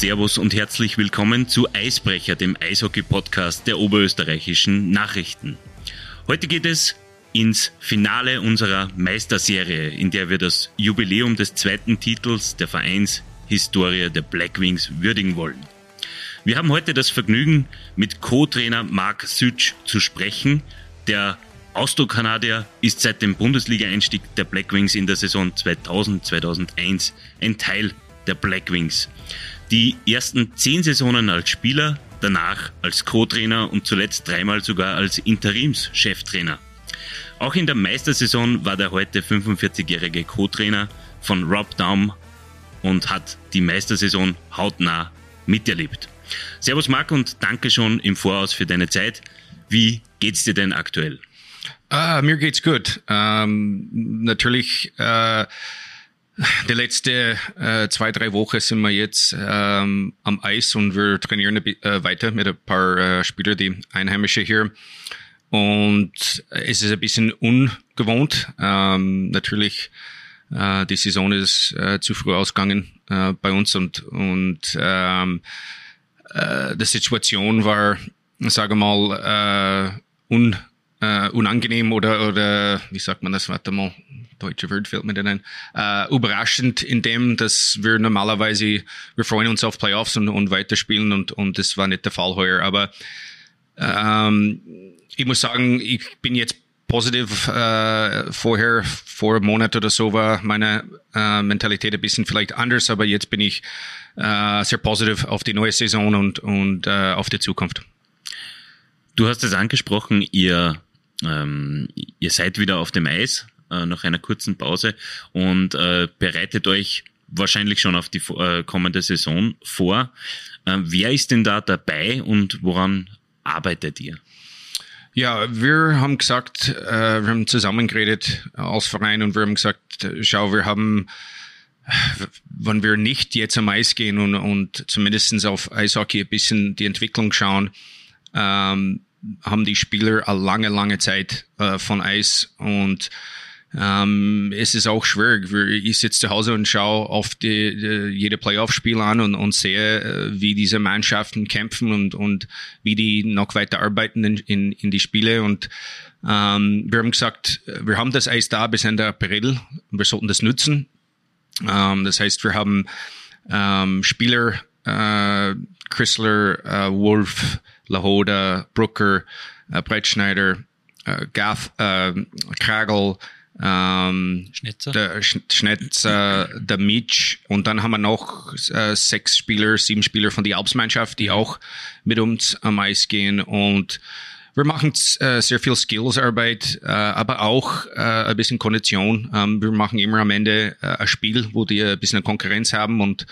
Servus und herzlich willkommen zu Eisbrecher, dem Eishockey-Podcast der oberösterreichischen Nachrichten. Heute geht es ins Finale unserer Meisterserie, in der wir das Jubiläum des zweiten Titels der Vereinshistorie der Blackwings würdigen wollen. Wir haben heute das Vergnügen, mit Co-Trainer Marc Sütsch zu sprechen. Der Austro-Kanadier ist seit dem Bundesliga-Einstieg der Blackwings in der Saison 2000-2001 ein Teil der Blackwings. Die ersten zehn Saisonen als Spieler, danach als Co-Trainer und zuletzt dreimal sogar als Interimscheftrainer. Auch in der Meistersaison war der heute 45-jährige Co-Trainer von Rob Daum und hat die Meistersaison hautnah miterlebt. Servus Marc und danke schon im Voraus für deine Zeit. Wie geht's dir denn aktuell? Ah, mir geht's gut. Ähm, natürlich äh, die letzte äh, zwei, drei Wochen sind wir jetzt ähm, am Eis und wir trainieren äh, weiter mit ein paar äh, Spieler, die Einheimische hier. Und es ist ein bisschen ungewohnt. Ähm, natürlich, äh, die Saison ist äh, zu früh ausgegangen äh, bei uns und, und ähm, äh, die Situation war, sage mal, äh, un, äh, unangenehm oder, oder wie sagt man das, warte mal, deutsche Wort fällt mir denn ein, äh, überraschend in dem, dass wir normalerweise, wir freuen uns auf Playoffs und, und weiterspielen und, und das war nicht der Fall heuer. Aber ähm, ich muss sagen, ich bin jetzt positiv äh, vorher, vor einem Monat oder so war meine äh, Mentalität ein bisschen vielleicht anders, aber jetzt bin ich äh, sehr positiv auf die neue Saison und, und äh, auf die Zukunft. Du hast es angesprochen, ihr, ähm, ihr seid wieder auf dem Eis äh, nach einer kurzen Pause und äh, bereitet euch wahrscheinlich schon auf die äh, kommende Saison vor. Äh, wer ist denn da dabei und woran arbeitet ihr? Ja, wir haben gesagt, äh, wir haben zusammengeredet als Verein und wir haben gesagt, schau, wir haben, wenn wir nicht jetzt am Eis gehen und, und zumindestens auf Eishockey ein bisschen die Entwicklung schauen, ähm, haben die Spieler eine lange, lange Zeit äh, von Eis und ähm, es ist auch schwierig. Ich sitze zu Hause und schaue auf die, die jede Playoff-Spiel an und, und sehe, äh, wie diese Mannschaften kämpfen und, und wie die noch weiter arbeiten in, in, in die Spiele. Und ähm, wir haben gesagt, wir haben das Eis da bis Ende April. Wir sollten das nutzen. Ähm, das heißt, wir haben ähm, Spieler, äh, Chrysler, äh, Wolf, Lahoda, Brooker, äh, Brettschneider, äh, Gaff, äh, Kragel, ähm, Schnitzer. Der Schnitzer, der Mitch und dann haben wir noch äh, sechs Spieler, sieben Spieler von der Alpsmannschaft, die auch mit uns am Eis gehen und wir machen äh, sehr viel Skillsarbeit, äh, aber auch äh, ein bisschen Kondition. Ähm, wir machen immer am Ende ein Spiel, wo die ein bisschen Konkurrenz haben und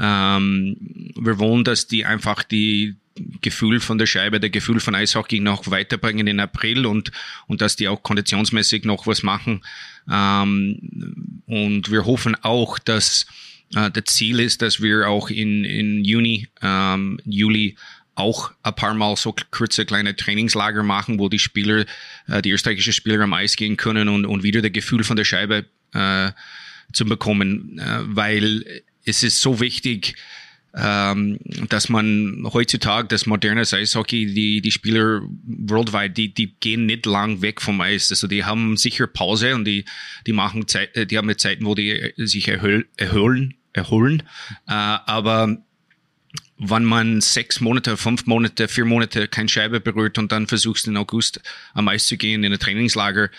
ähm, wir wollen, dass die einfach die Gefühl von der Scheibe, der Gefühl von Eishockey noch weiterbringen in April und, und dass die auch konditionsmäßig noch was machen. Ähm, und wir hoffen auch, dass äh, das Ziel ist, dass wir auch in, in Juni, ähm, Juli auch ein paar Mal so kurze kleine Trainingslager machen, wo die Spieler, äh, die österreichischen Spieler am Eis gehen können und, und wieder das Gefühl von der Scheibe äh, zu bekommen, äh, weil es ist so wichtig, ähm, dass man heutzutage das moderne Eishockey, die, die Spieler worldwide, die, die gehen nicht lang weg vom Eis. Also die haben sicher Pause und die, die machen Zeit, äh, die haben Zeiten, wo die sich erholen, erholen. Äh, aber wenn man sechs Monate, fünf Monate, vier Monate kein Scheibe berührt und dann versuchst in August am Eis zu gehen in ein Trainingslager,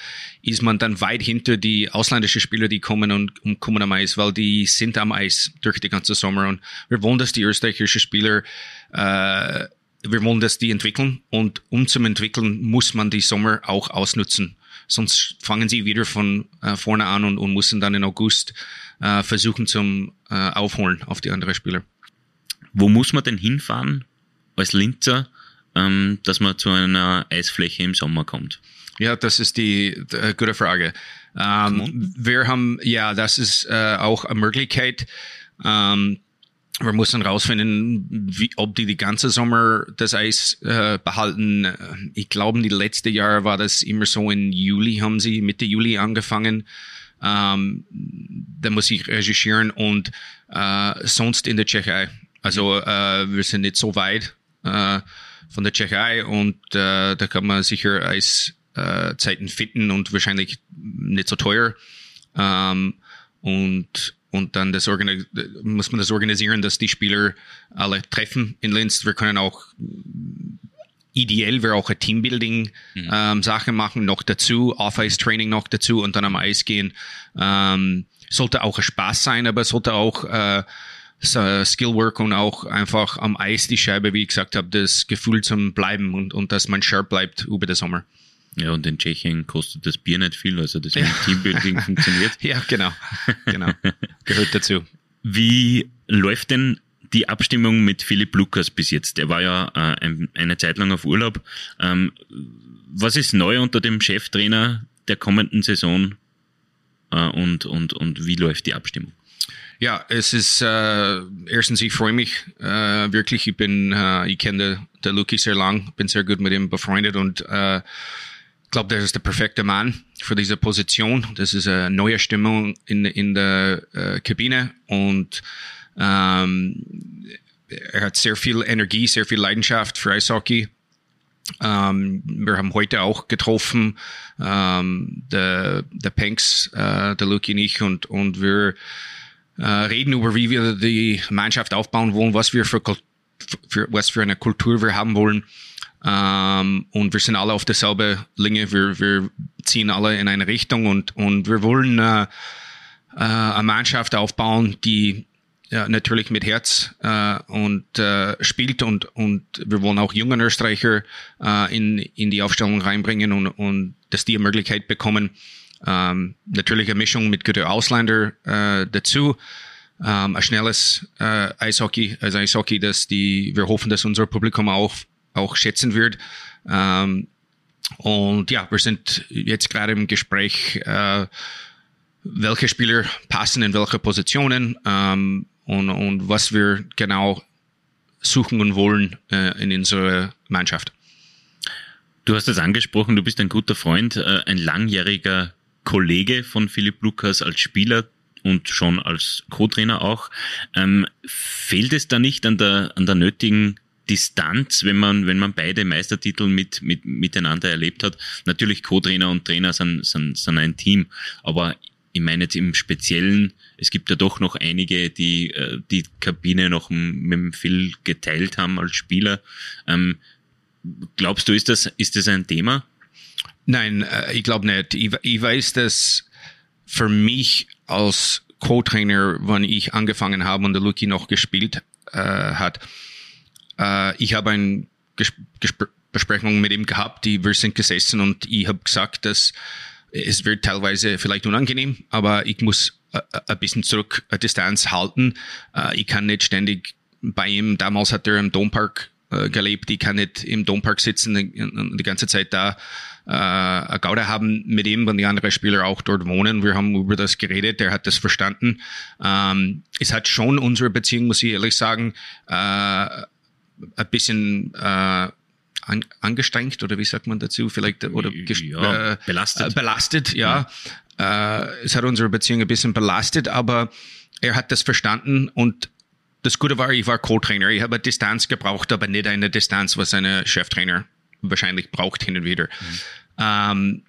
ist man dann weit hinter die ausländischen Spieler, die kommen und, und kommen am Eis, weil die sind am Eis durch die ganze Sommer und wir wollen, dass die österreichischen Spieler äh, wir wollen, dass die entwickeln und um zum entwickeln muss man die Sommer auch ausnutzen. Sonst fangen sie wieder von äh, vorne an und, und müssen dann in August äh, versuchen zum äh, Aufholen auf die anderen Spieler. Wo muss man denn hinfahren als Linzer, ähm, dass man zu einer Eisfläche im Sommer kommt? Ja, das ist die, die äh, gute Frage. Ähm, wir haben, ja, das ist äh, auch eine Möglichkeit. Ähm, wir müssen rausfinden, wie, ob die die ganze Sommer das Eis äh, behalten. Ich glaube, die letzte Jahr war das immer so in Juli, haben sie Mitte Juli angefangen. Ähm, da muss ich recherchieren und äh, sonst in der Tschechei Also äh, wir sind nicht so weit äh, von der Tschechei und äh, da kann man sicher Eiszeiten äh, finden und wahrscheinlich nicht so teuer. Ähm, und und dann das muss man das organisieren, dass die Spieler alle treffen in Linz. Wir können auch ideell wäre auch ein Teambuilding mhm. ähm, Sache machen noch dazu, Off-Ice-Training noch dazu und dann am Eis gehen. Ähm, sollte auch ein Spaß sein, aber sollte auch äh, Skillwork und auch einfach am Eis die Scheibe, wie ich gesagt habe, das Gefühl zum Bleiben und, und dass man sharp bleibt über den Sommer. Ja, und in Tschechien kostet das Bier nicht viel, also das mit Teambuilding funktioniert. Ja, genau. genau. Gehört dazu. Wie läuft denn die Abstimmung mit Philipp Lukas bis jetzt? Der war ja äh, eine Zeit lang auf Urlaub. Ähm, was ist neu unter dem Cheftrainer der kommenden Saison äh, und, und, und wie läuft die Abstimmung? Ja, es ist äh, erstens, ich freue mich äh, wirklich. Ich bin, äh, ich kenne der, der Luki sehr lang, bin sehr gut mit ihm befreundet und äh, glaube, der ist der perfekte Mann für diese Position. Das ist eine neue Stimmung in, in der äh, Kabine und ähm, er hat sehr viel Energie, sehr viel Leidenschaft für Eishockey. Ähm, wir haben heute auch getroffen, ähm, der, der Panks, äh, der Luke und ich, und, und wir äh, reden über, wie wir die Mannschaft aufbauen wollen, was wir für, für was für eine Kultur wir haben wollen. Ähm, und wir sind alle auf derselben Linie. Wir, wir ziehen alle in eine Richtung und, und wir wollen äh, äh, eine Mannschaft aufbauen, die ja, natürlich mit Herz äh, und äh, spielt und und wir wollen auch jungen Österreicher äh, in in die Aufstellung reinbringen und und dass die eine Möglichkeit bekommen. Ähm, natürlich eine Mischung mit guten Ausländer äh, dazu. Ähm, ein schnelles äh, Eishockey, also Eishockey, dass die wir hoffen, dass unser Publikum auch auch schätzen wird. Ähm, und ja, wir sind jetzt gerade im Gespräch, äh, welche Spieler passen in welche Positionen. Ähm, und, und was wir genau suchen und wollen äh, in unserer Mannschaft. Du hast es angesprochen, du bist ein guter Freund, äh, ein langjähriger Kollege von Philipp Lukas als Spieler und schon als Co-Trainer auch. Ähm, fehlt es da nicht an der, an der nötigen Distanz, wenn man, wenn man beide Meistertitel mit, mit, miteinander erlebt hat? Natürlich Co-Trainer und Trainer sind, sind, sind ein Team, aber ich meine jetzt im Speziellen, es gibt ja doch noch einige, die äh, die Kabine noch mit dem Phil geteilt haben als Spieler. Ähm, glaubst du, ist das, ist das ein Thema? Nein, äh, ich glaube nicht. Ich, ich weiß, dass für mich als Co-Trainer, wann ich angefangen habe und der Luki noch gespielt äh, hat, äh, ich habe eine Ges Gespr Besprechung mit ihm gehabt, die wir sind gesessen und ich habe gesagt, dass es wird teilweise vielleicht unangenehm, aber ich muss äh, äh, ein bisschen zurück Distanz halten. Ich kann nicht ständig bei ihm, damals hat er im Dompark gelebt, ich kann nicht im Dompark sitzen und die ganze Zeit da äh, Gaude haben mit ihm, wenn die anderen Spieler auch dort wohnen. Wir haben über das geredet, der hat das verstanden. Ähm, es hat schon unsere Beziehung, muss ich ehrlich sagen, äh, ein bisschen äh, an, angestrengt oder wie sagt man dazu vielleicht oder ja, äh, belastet. Äh, belastet, ja. ja. Äh, es hat unsere Beziehung ein bisschen belastet, aber er hat das verstanden und das Gute war, ich war Co-Trainer. Ich habe eine Distanz gebraucht, aber nicht eine Distanz, was eine Cheftrainer wahrscheinlich braucht hin und wieder. Mhm. Ähm,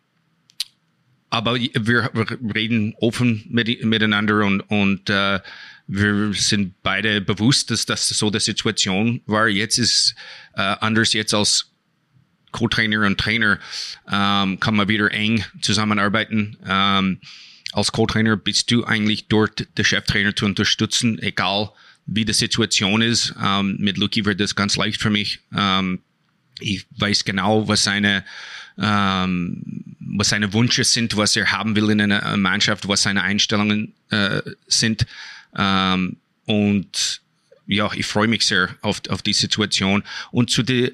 aber wir, wir, reden offen mit, miteinander und, und äh, wir sind beide bewusst, dass das so die Situation war. Jetzt ist äh, anders jetzt als Co-Trainer und Trainer ähm, kann man wieder eng zusammenarbeiten. Ähm, als Co-Trainer bist du eigentlich dort, der Cheftrainer zu unterstützen, egal wie die Situation ist. Ähm, mit Luki wird das ganz leicht für mich. Ähm, ich weiß genau, was seine ähm, was seine Wünsche sind, was er haben will in einer Mannschaft, was seine Einstellungen äh, sind. Ähm, und ja, ich freue mich sehr auf, auf die Situation. Und zu der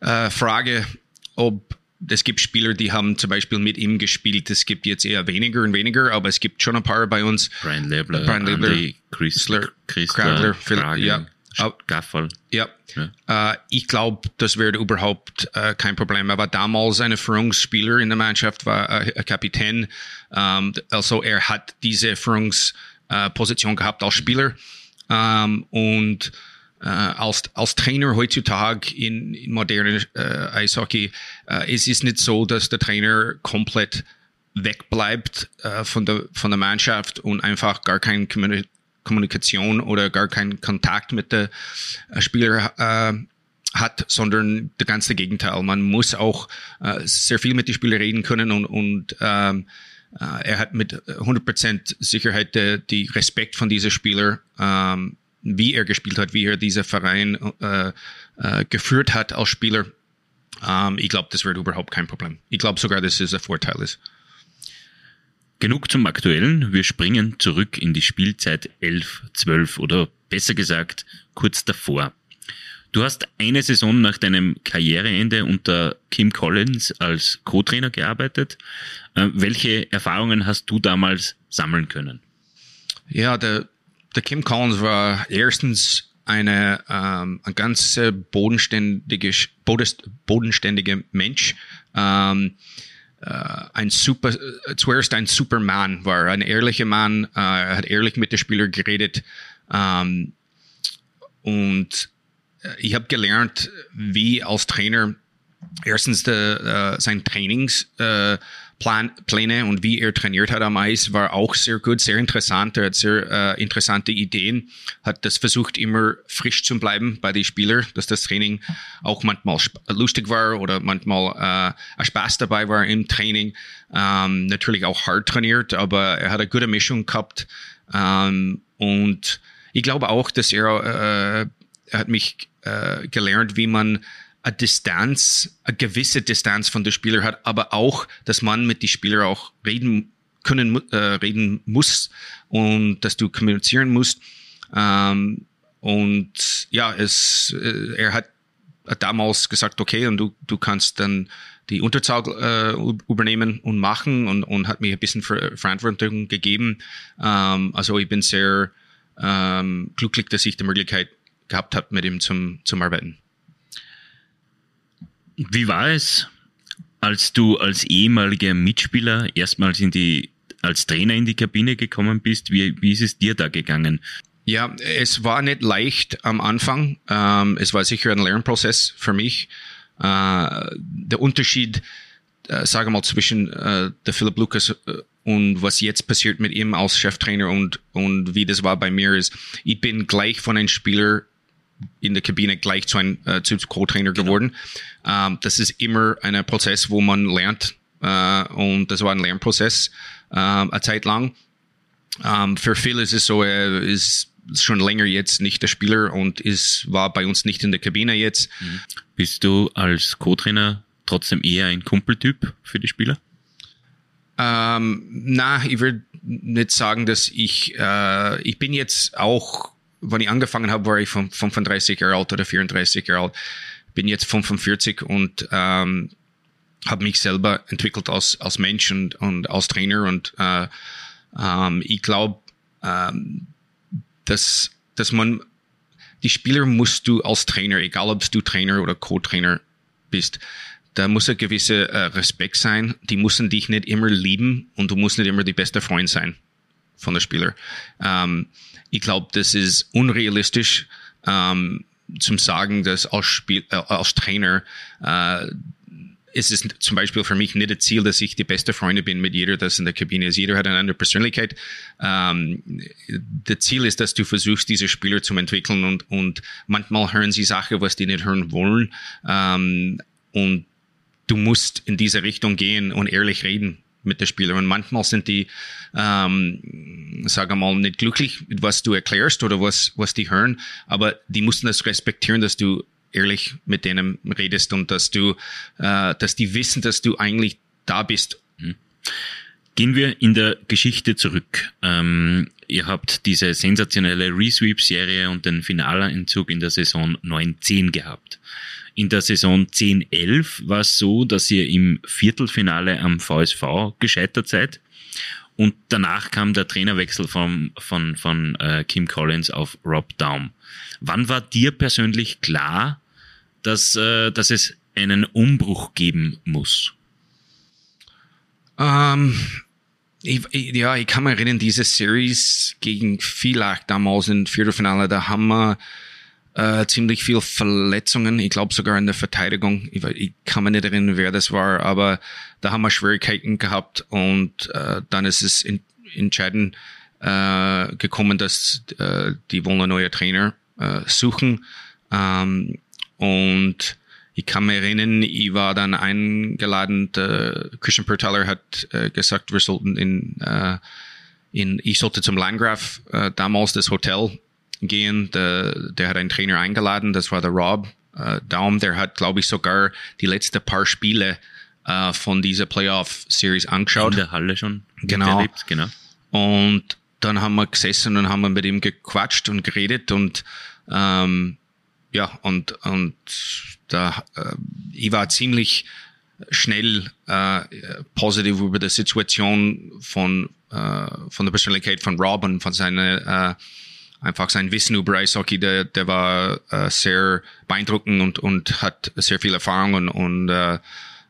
äh, Frage, ob es gibt Spieler, die haben zum Beispiel mit ihm gespielt. Es gibt jetzt eher weniger und weniger, aber es gibt schon ein paar bei uns. Brian Lebler, Brian Lebler, Andy, Christler, Christler, Kragler, ja. Gaffel. Ja. ja. Äh, ich glaube, das wäre überhaupt äh, kein Problem. Aber damals eine Führungsspieler in der Mannschaft war äh, ein Kapitän. Ähm, also er hat diese Führungsposition gehabt als Spieler. Ähm, und äh, als, als Trainer heutzutage in, in modernen äh, Eishockey, äh, es ist nicht so, dass der Trainer komplett wegbleibt äh, von, der, von der Mannschaft und einfach gar keine Kommunikation oder gar keinen Kontakt mit der äh, Spieler äh, hat, sondern das ganze Gegenteil. Man muss auch äh, sehr viel mit den Spielern reden können und, und ähm, äh, er hat mit 100% Sicherheit die, die Respekt von dieser Spieler, ähm, wie er gespielt hat, wie er dieser Verein äh, geführt hat als Spieler. Ähm, ich glaube, das wird überhaupt kein Problem. Ich glaube sogar, dass es ein Vorteil ist. Genug zum Aktuellen. Wir springen zurück in die Spielzeit 11, 12 oder besser gesagt kurz davor. Du hast eine Saison nach deinem Karriereende unter Kim Collins als Co-Trainer gearbeitet. Äh, welche Erfahrungen hast du damals sammeln können? Ja, der, der Kim Collins war erstens eine, ähm, ein ganz bodenständige, bodenständiger Mensch. Ähm, äh, ein super, zuerst ein Superman war, ein ehrlicher Mann, äh, er hat ehrlich mit den Spielern geredet. Ähm, und ich habe gelernt, wie als Trainer erstens de, uh, sein Trainingspläne uh, und wie er trainiert hat am Eis war auch sehr gut, sehr interessant. Er hat sehr uh, interessante Ideen, hat das versucht immer frisch zu bleiben bei den Spielern, dass das Training auch manchmal lustig war oder manchmal äh, ein Spaß dabei war im Training. Ähm, natürlich auch hart trainiert, aber er hat eine gute Mischung gehabt ähm, und ich glaube auch, dass er, äh, er hat mich äh, gelernt, wie man eine Distanz, eine gewisse Distanz von den Spielern hat, aber auch, dass man mit den Spielern auch reden können, äh, reden muss und dass du kommunizieren musst. Ähm, und ja, es, äh, er hat, damals gesagt, okay, und du, du kannst dann die Unterzahl äh, übernehmen und machen und, und hat mir ein bisschen Verantwortung gegeben. Ähm, also ich bin sehr ähm, glücklich, dass ich die Möglichkeit gehabt habt, mit ihm zum, zum Arbeiten. Wie war es, als du als ehemaliger Mitspieler erstmals in die, als Trainer in die Kabine gekommen bist? Wie, wie ist es dir da gegangen? Ja, es war nicht leicht am Anfang. Ähm, es war sicher ein Lernprozess für mich. Äh, der Unterschied, äh, sage mal, zwischen äh, der Philip Lucas äh, und was jetzt passiert mit ihm als Cheftrainer und, und wie das war bei mir ist, ich bin gleich von einem Spieler in der Kabine gleich zu einem äh, Co-Trainer genau. geworden. Ähm, das ist immer ein Prozess, wo man lernt äh, und das war ein Lernprozess äh, eine Zeit lang. Ähm, für Phil ist es so, er ist schon länger jetzt nicht der Spieler und ist war bei uns nicht in der Kabine jetzt. Mhm. Bist du als Co-Trainer trotzdem eher ein Kumpeltyp für die Spieler? Ähm, na, ich würde nicht sagen, dass ich äh, ich bin jetzt auch wenn ich angefangen habe, war ich 35 Jahre alt oder 34 Jahre alt. Bin jetzt 45 und ähm, habe mich selber entwickelt als, als Mensch und, und als Trainer. Und äh, ähm, ich glaube, ähm, dass, dass man die Spieler musst du als Trainer, egal ob du Trainer oder Co-Trainer bist, da muss ein gewisser äh, Respekt sein. Die müssen dich nicht immer lieben und du musst nicht immer die beste Freund sein von der Spieler. Ähm, ich glaube, das ist unrealistisch ähm, zum sagen, dass als, Spiel, äh, als Trainer äh, ist es zum Beispiel für mich nicht das Ziel, dass ich die beste Freunde bin mit jeder, das in der Kabine ist. Jeder hat eine andere Persönlichkeit. Ähm, das Ziel ist, dass du versuchst, diese Spieler zu entwickeln und, und manchmal hören sie Sachen, was die nicht hören wollen. Ähm, und du musst in diese Richtung gehen und ehrlich reden mit den Spielern. Und manchmal sind die, ähm, sagen mal, nicht glücklich was du erklärst oder was, was die hören, aber die mussten das respektieren, dass du ehrlich mit denen redest und dass du, äh, dass die wissen, dass du eigentlich da bist. Mhm. Gehen wir in der Geschichte zurück. Ähm, ihr habt diese sensationelle Resweep-Serie und den Finaleinzug in der Saison 9-10 gehabt. In der Saison 10-11 war es so, dass ihr im Viertelfinale am VSV gescheitert seid. Und danach kam der Trainerwechsel von, von, von äh, Kim Collins auf Rob Daum. Wann war dir persönlich klar, dass, äh, dass es einen Umbruch geben muss? Ähm, ich, ich, ja, ich kann mich erinnern, diese Series gegen Villach damals im Viertelfinale, da haben wir äh, ziemlich viel Verletzungen. Ich glaube sogar in der Verteidigung. Ich, ich, kann mir nicht erinnern, wer das war, aber da haben wir Schwierigkeiten gehabt und äh, dann ist es in, entscheidend äh, gekommen, dass äh, die wollen einen neuen Trainer äh, suchen. Ähm, und ich kann mich erinnern, ich war dann eingeladen, der Christian Pertaler hat äh, gesagt, wir sollten in, äh, in, ich sollte zum Landgraf äh, damals das Hotel gehen. Der, der hat einen Trainer eingeladen, das war der Rob äh, Daum, der hat, glaube ich, sogar die letzten paar Spiele äh, von dieser Playoff-Series angeschaut. In der Halle schon. Genau. Erlebt, genau. Und dann haben wir gesessen und haben wir mit ihm gequatscht und geredet und ähm, ja, und, und da, äh, ich war ziemlich schnell äh, positiv über die Situation von, äh, von der Persönlichkeit von Rob und von seiner, äh, einfach sein Wissen über Eishockey, der, der war äh, sehr beeindruckend und, und hat sehr viel Erfahrung und, und äh,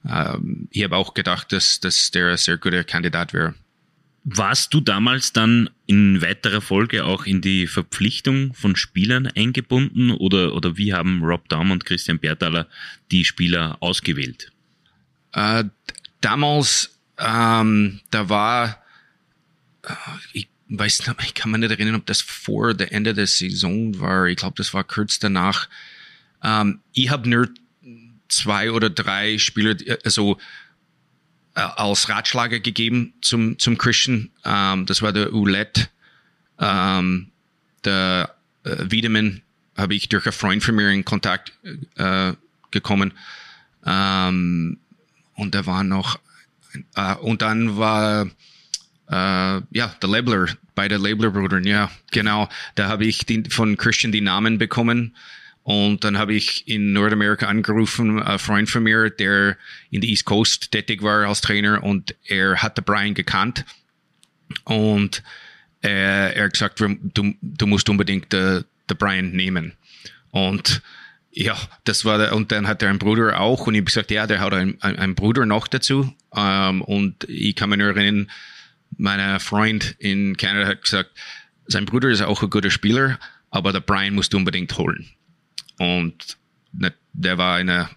äh, ich habe auch gedacht, dass, dass der ein sehr guter Kandidat wäre. Warst du damals dann in weiterer Folge auch in die Verpflichtung von Spielern eingebunden oder, oder wie haben Rob Daum und Christian Bertaler die Spieler ausgewählt? Äh, damals, ähm, da war, äh, ich weiß nicht, ich kann mich nicht erinnern, ob das vor der Ende der Saison war. Ich glaube, das war kurz danach. Ähm, ich habe nur zwei oder drei Spieler, also äh, als Ratschlager gegeben zum, zum Christian. Ähm, das war der Oulet. Ähm, der äh, Wiedemann habe ich durch einen Freund von mir in Kontakt äh, gekommen. Ähm, und da war noch, äh, und dann war, äh, ja, der Labler, beide Labler-Brüdern, ja, genau. Da habe ich den, von Christian die Namen bekommen. Und dann habe ich in Nordamerika angerufen, ein Freund von mir, der in der East Coast tätig war als Trainer und er hatte Brian gekannt. Und äh, er hat gesagt, du, du musst unbedingt der, der Brian nehmen. Und ja, das war der, und dann hat er einen Bruder auch und ich habe gesagt, ja, der hat einen, einen Bruder noch dazu. Ähm, und ich kann mich nur erinnern, mein Freund in Kanada hat gesagt, sein Bruder ist auch ein guter Spieler, aber der Brian musst du unbedingt holen. Und der war eine,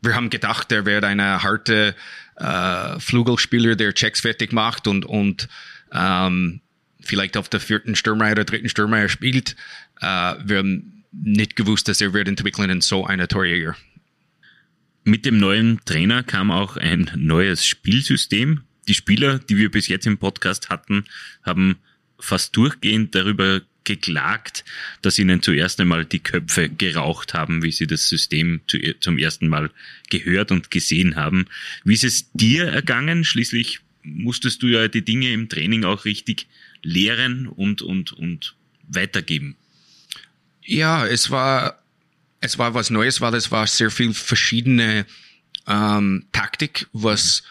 wir haben gedacht, der wäre eine harte äh, Flugelspieler, der Checks fertig macht und, und ähm, vielleicht auf der vierten Stürmer oder dritten Stürmer spielt. Äh, wir haben nicht gewusst, dass er wird entwickeln in so einer Torjäger. Mit dem neuen Trainer kam auch ein neues Spielsystem. Die Spieler, die wir bis jetzt im Podcast hatten, haben fast durchgehend darüber geklagt, dass ihnen zuerst einmal die Köpfe geraucht haben, wie sie das System zu, zum ersten Mal gehört und gesehen haben. Wie ist es dir ergangen? Schließlich musstest du ja die Dinge im Training auch richtig lehren und, und, und weitergeben. Ja, es war, es war was Neues, weil es war sehr viel verschiedene ähm, Taktik, was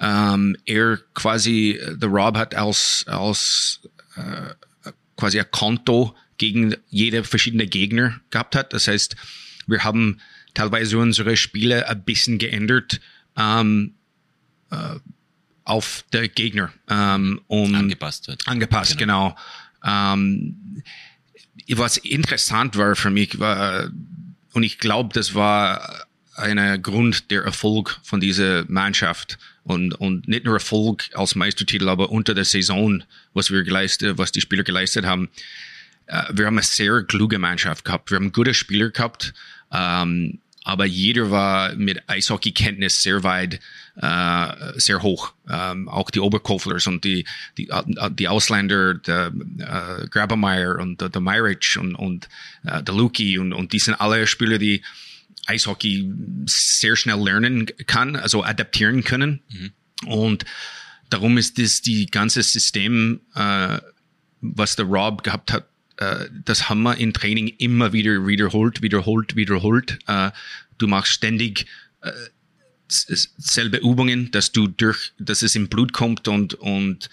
ähm, er quasi, der Rob hat als, als äh, quasi ein Konto gegen jede verschiedene Gegner gehabt hat. Das heißt, wir haben teilweise unsere Spiele ein bisschen geändert ähm, äh, auf der Gegner. Ähm, um angepasst wird. Angepasst, genau. genau. Ähm, was interessant war für mich, war, und ich glaube, das war ein Grund der Erfolg von dieser Mannschaft und, und nicht nur Erfolg als Meistertitel, aber unter der Saison, was wir geleistet, was die Spieler geleistet haben. Äh, wir haben eine sehr kluge Mannschaft gehabt. Wir haben gute Spieler gehabt. Ähm, aber jeder war mit Eishockey-Kenntnis sehr weit, äh, sehr hoch. Ähm, auch die Oberkoflers und die, die, die Ausländer, der äh, Grabemeyer und der, der Myrick und, und äh, der Luki und, und die sind alle Spieler, die Eishockey sehr schnell lernen kann, also adaptieren können. Mhm. Und darum ist das die ganze System, äh, was der Rob gehabt hat, äh, das haben wir im Training immer wieder wiederholt, wiederholt, wiederholt. Äh, du machst ständig äh, selbe Übungen, dass du durch, dass es im Blut kommt und und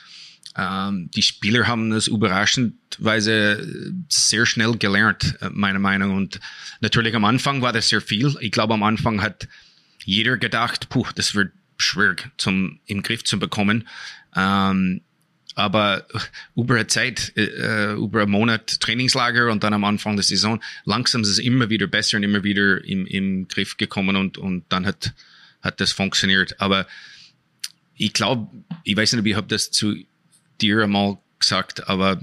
ähm, die Spieler haben das überraschendweise sehr schnell gelernt, äh, meiner Meinung. Und natürlich am Anfang war das sehr viel. Ich glaube, am Anfang hat jeder gedacht, puh, das wird schwierig zum im Griff zu bekommen. Ähm, aber über eine Zeit, äh, über einen Monat Trainingslager und dann am Anfang der Saison, langsam ist es immer wieder besser und immer wieder im, im Griff gekommen und, und dann hat, hat das funktioniert. Aber ich glaube, ich weiß nicht, ich das zu dir einmal gesagt, aber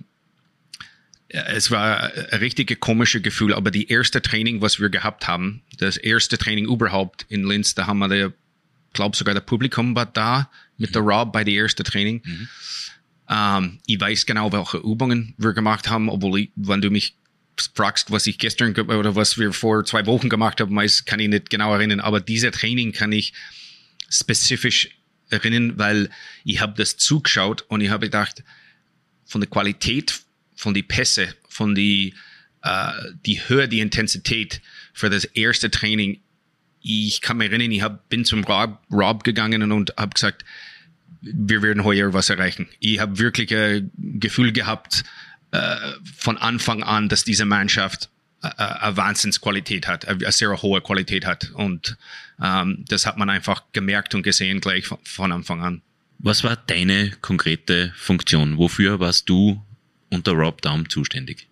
es war ein richtige komische Gefühl, aber die erste Training, was wir gehabt haben, das erste Training überhaupt in Linz, da haben wir, der, glaube sogar der Publikum war da mit mhm. der Rob bei der ersten Training. Mhm. Ähm, ich weiß genau, welche Übungen wir gemacht haben, obwohl ich, wenn du mich fragst, was ich gestern oder was wir vor zwei Wochen gemacht haben, weiß, kann ich nicht genau erinnern, aber diese Training kann ich spezifisch erinnern, weil ich habe das zugeschaut und ich habe gedacht, von der Qualität von die Pässe, von die, äh, die Höhe, die Intensität für das erste Training. Ich kann mich erinnern, ich hab, bin zum Rob, Rob gegangen und habe gesagt, wir werden heuer was erreichen. Ich habe wirklich ein Gefühl gehabt äh, von Anfang an, dass diese Mannschaft eine Wahnsinnsqualität hat, eine sehr hohe Qualität hat. Und ähm, das hat man einfach gemerkt und gesehen gleich von, von Anfang an. Was war deine konkrete Funktion? Wofür warst du unter Rob Daum zuständig?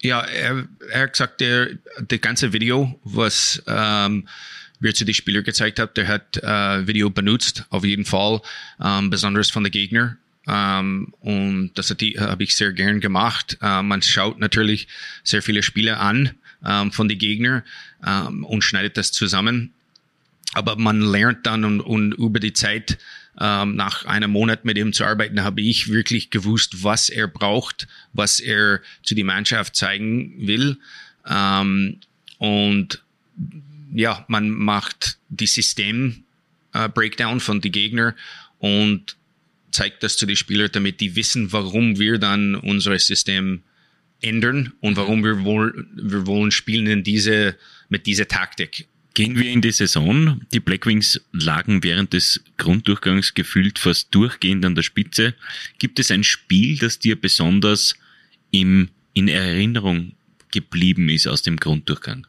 Ja, er, er hat gesagt, der, der ganze Video, was ähm, wir zu den Spielern gezeigt haben, der hat äh, Video benutzt, auf jeden Fall, ähm, besonders von den Gegner. Ähm, und das habe ich sehr gern gemacht. Ähm, man schaut natürlich sehr viele Spiele an ähm, von den Gegnern ähm, und schneidet das zusammen. Aber man lernt dann und, und über die Zeit ähm, nach einem Monat mit ihm zu arbeiten, habe ich wirklich gewusst, was er braucht, was er zu die Mannschaft zeigen will. Ähm, und ja, man macht die System-Breakdown äh, von die Gegner und zeigt das zu den Spielern, damit die wissen, warum wir dann unser System ändern und warum wir, wohl, wir wollen spielen in diese, mit dieser Taktik. Gehen wir in die Saison. Die Blackwings lagen während des Grunddurchgangs gefühlt fast durchgehend an der Spitze. Gibt es ein Spiel, das dir besonders im, in Erinnerung geblieben ist aus dem Grunddurchgang?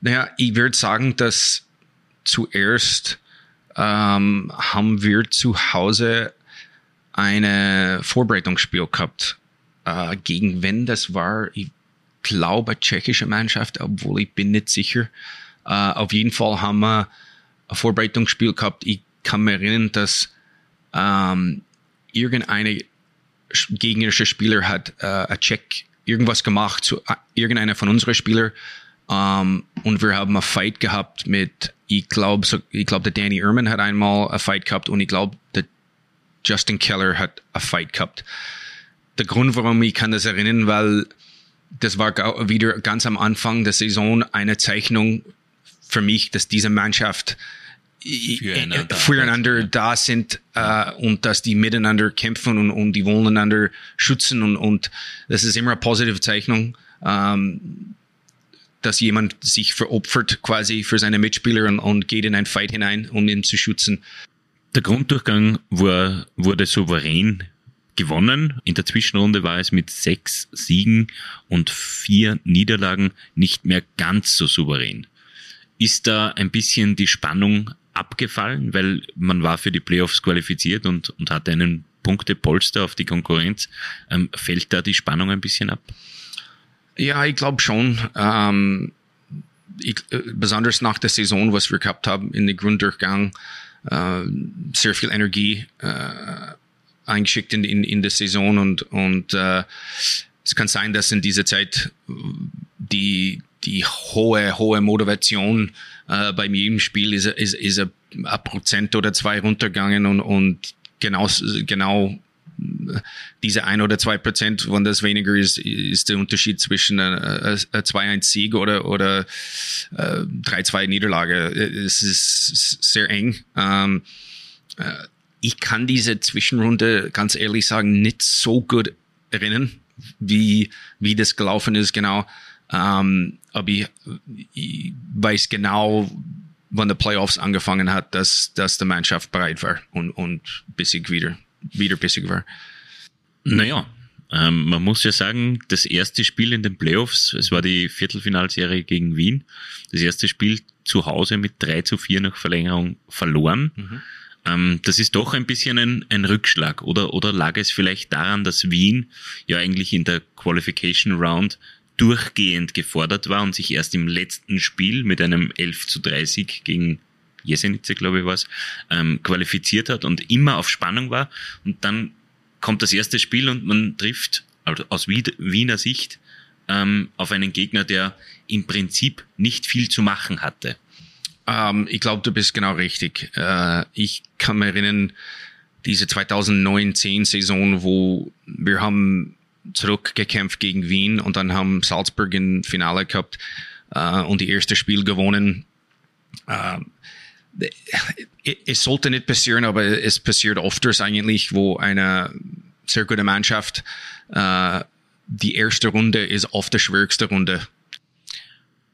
Naja, ich würde sagen, dass zuerst ähm, haben wir zu Hause eine Vorbereitungsspiel gehabt. Äh, gegen wen das war, ich glaube, tschechische Mannschaft, obwohl ich bin nicht sicher. Uh, auf jeden Fall haben wir ein Vorbereitungsspiel gehabt. Ich kann mir erinnern, dass ähm, irgendeine gegnerische Spieler hat äh, ein Check irgendwas gemacht zu äh, irgendeiner von unseren Spielern ähm, und wir haben ein Fight gehabt mit ich glaube so, ich glaube der Danny Ehrman hat einmal ein Fight gehabt und ich glaube der Justin Keller hat ein Fight gehabt. Der Grund, warum ich kann das erinnern, weil das war wieder ganz am Anfang der Saison eine Zeichnung für mich, dass diese Mannschaft füreinander, füreinander da sind äh, und dass die miteinander kämpfen und, und die wollen einander schützen und, und das ist immer eine positive Zeichnung, ähm, dass jemand sich veropfert quasi für seine Mitspieler und, und geht in ein Fight hinein, um ihn zu schützen. Der Grunddurchgang war, wurde souverän gewonnen. In der Zwischenrunde war es mit sechs Siegen und vier Niederlagen nicht mehr ganz so souverän. Ist da ein bisschen die Spannung abgefallen, weil man war für die Playoffs qualifiziert und, und hatte einen Punktepolster auf die Konkurrenz. Ähm, fällt da die Spannung ein bisschen ab? Ja, ich glaube schon. Ähm, ich, äh, besonders nach der Saison, was wir gehabt haben in den Grunddurchgang, äh, sehr viel Energie äh, eingeschickt in, in, in der Saison und, und äh, es kann sein, dass in dieser Zeit die, die hohe, hohe Motivation äh, bei jedem Spiel ist, ist, ist ein Prozent oder zwei runtergegangen und, und genau, genau diese ein oder zwei Prozent, wenn das weniger ist, ist der Unterschied zwischen einer 2-1-Sieg oder, oder äh, 3-2 Niederlage. Es ist sehr eng. Ähm, äh, ich kann diese Zwischenrunde ganz ehrlich sagen nicht so gut erinnern, wie, wie das gelaufen ist, genau. Ähm, aber ich, ich weiß genau, wann der Playoffs angefangen hat, dass, dass die Mannschaft bereit war und, und bissig wieder, wieder bissig war. Naja, ähm, man muss ja sagen, das erste Spiel in den Playoffs, es war die Viertelfinalserie gegen Wien, das erste Spiel zu Hause mit 3 zu 4 nach Verlängerung verloren. Mhm. Ähm, das ist doch ein bisschen ein, ein Rückschlag. Oder, oder lag es vielleicht daran, dass Wien ja eigentlich in der Qualification Round durchgehend gefordert war und sich erst im letzten Spiel mit einem 11 zu 30 gegen Jesenice, glaube ich, war ähm, qualifiziert hat und immer auf Spannung war. Und dann kommt das erste Spiel und man trifft also aus Wiener Sicht ähm, auf einen Gegner, der im Prinzip nicht viel zu machen hatte. Ähm, ich glaube, du bist genau richtig. Äh, ich kann mich erinnern, diese 2009-10-Saison, wo wir haben zurückgekämpft gegen Wien und dann haben Salzburg im Finale gehabt äh, und die erste Spiel gewonnen. Äh, es sollte nicht passieren, aber es passiert öfters eigentlich, wo eine sehr gute Mannschaft äh, die erste Runde ist oft die schwierigste Runde.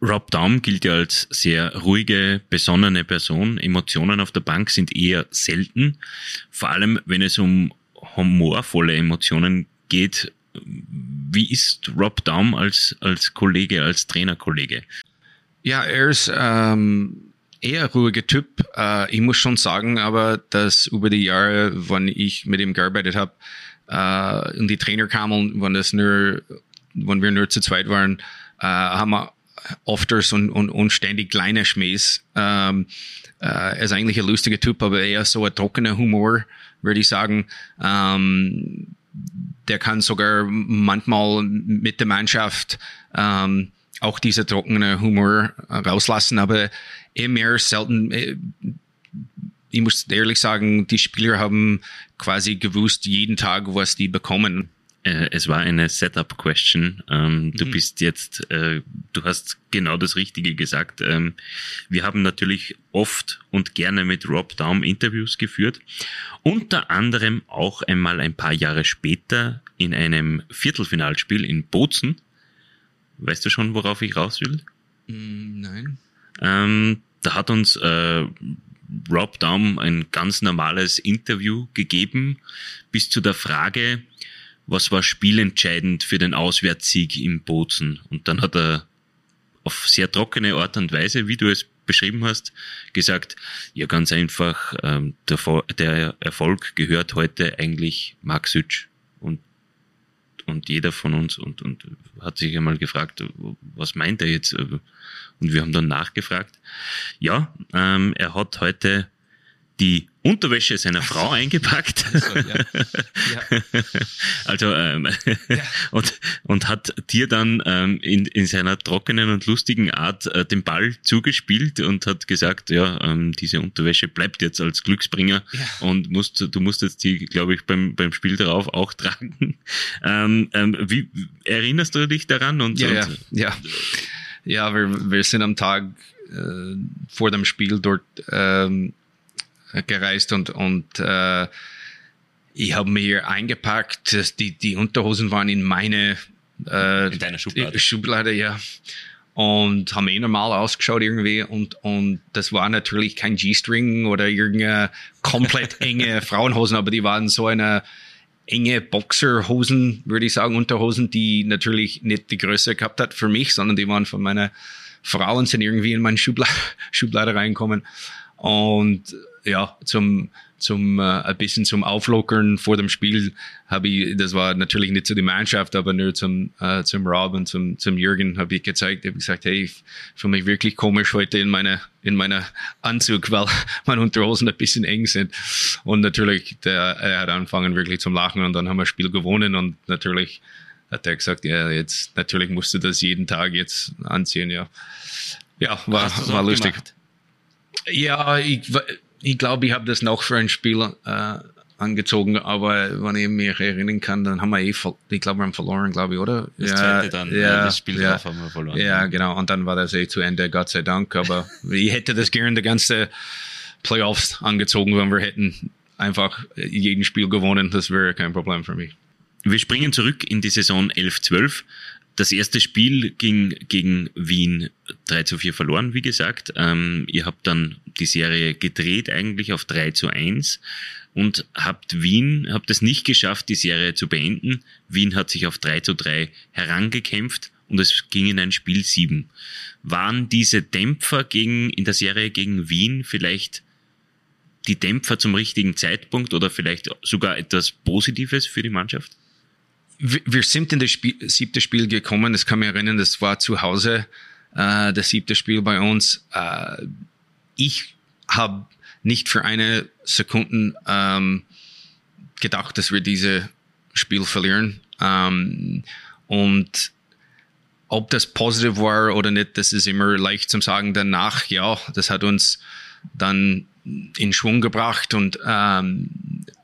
Rob Daum gilt ja als sehr ruhige, besonnene Person. Emotionen auf der Bank sind eher selten. Vor allem, wenn es um humorvolle Emotionen geht. Wie ist Rob Daum als, als Kollege, als Trainerkollege? Ja, er ist ähm, eher ruhiger Typ. Äh, ich muss schon sagen, aber dass über die Jahre, wann ich mit ihm gearbeitet habe, äh, und die Trainer kamen, wenn das nur, wenn wir nur zu zweit waren, äh, haben wir ofters und, und, und ständig kleine Schmähs. Ähm, äh, er ist eigentlich ein lustiger Typ, aber eher so ein trockener Humor, würde ich sagen. Ähm, der kann sogar manchmal mit der Mannschaft ähm, auch diese trockene Humor rauslassen, aber eher mehr selten. Äh, ich muss ehrlich sagen, die Spieler haben quasi gewusst jeden Tag, was die bekommen. Äh, es war eine Setup-Question. Ähm, du mhm. bist jetzt, äh, du hast genau das Richtige gesagt. Ähm, wir haben natürlich oft und gerne mit Rob Daum Interviews geführt. Unter anderem auch einmal ein paar Jahre später in einem Viertelfinalspiel in Bozen. Weißt du schon, worauf ich raus will? Mm, nein. Ähm, da hat uns äh, Rob Daum ein ganz normales Interview gegeben, bis zu der Frage, was war spielentscheidend für den Auswärtssieg im Bozen? Und dann hat er auf sehr trockene Art und Weise, wie du es beschrieben hast, gesagt, ja ganz einfach, ähm, der, der, Erfolg gehört heute eigentlich Max Sütsch und, jeder von uns und, und hat sich einmal gefragt, was meint er jetzt? Und wir haben dann nachgefragt. Ja, ähm, er hat heute die Unterwäsche seiner Frau eingepackt. Also, ja. Ja. also ähm, ja. und, und hat dir dann ähm, in, in seiner trockenen und lustigen Art äh, den Ball zugespielt und hat gesagt, ja, ähm, diese Unterwäsche bleibt jetzt als Glücksbringer und musst, du musst jetzt die, glaube ich, beim, beim Spiel darauf auch tragen. Ähm, ähm, wie erinnerst du dich daran? Und, ja, und, ja, ja. Ja, wir, wir sind am Tag äh, vor dem Spiel dort ähm, gereist und, und äh, ich habe mir eingepackt, die, die Unterhosen waren in meine äh, in deiner Schublade. Schublade, ja. Und haben eh normal ausgeschaut irgendwie und, und das war natürlich kein G-String oder irgendeine komplett enge Frauenhosen, aber die waren so eine enge Boxerhosen, würde ich sagen, Unterhosen, die natürlich nicht die Größe gehabt hat für mich, sondern die waren von meiner Frau und sind irgendwie in meine Schublade, Schublade reinkommen. Und ja, zum, zum äh, ein bisschen zum Auflockern vor dem Spiel habe ich, das war natürlich nicht zu der Mannschaft, aber nur zum, äh, zum Rob und zum, zum Jürgen habe ich gezeigt, habe gesagt, hey, ich fühle mich wirklich komisch heute in meiner, in meiner Anzug, weil meine Unterhosen ein bisschen eng sind. Und natürlich, der, er hat angefangen wirklich zum Lachen und dann haben wir das Spiel gewonnen und natürlich hat er gesagt, ja, jetzt, natürlich musst du das jeden Tag jetzt anziehen, ja. Ja, war, war lustig. Gemacht? Ja, ich, ich glaube, ich habe das noch für ein Spiel äh, angezogen, aber wenn ich mich erinnern kann, dann haben wir eh, ich glaube, wir haben verloren, glaube ich, oder? Das ja, zweite dann, ja, das Spiel ja, drauf haben wir verloren. Ja, genau, und dann war das eh zu Ende, Gott sei Dank, aber ich hätte das gerne die ganze Playoffs angezogen, wenn wir hätten einfach jeden Spiel gewonnen, das wäre kein Problem für mich. Wir springen zurück in die Saison 11-12. Das erste Spiel ging gegen Wien 3 zu 4 verloren, wie gesagt. Ähm, ihr habt dann die Serie gedreht eigentlich auf 3 zu 1 und habt Wien, habt es nicht geschafft, die Serie zu beenden. Wien hat sich auf 3 zu 3 herangekämpft und es ging in ein Spiel 7. Waren diese Dämpfer gegen, in der Serie gegen Wien vielleicht die Dämpfer zum richtigen Zeitpunkt oder vielleicht sogar etwas Positives für die Mannschaft? Wir sind in das Spiel, siebte Spiel gekommen, das kann mich erinnern, das war zu Hause, äh, das siebte Spiel bei uns. Äh, ich habe nicht für eine Sekunde ähm, gedacht, dass wir dieses Spiel verlieren. Ähm, und ob das positiv war oder nicht, das ist immer leicht zu sagen. Danach, ja, das hat uns dann in Schwung gebracht und ähm,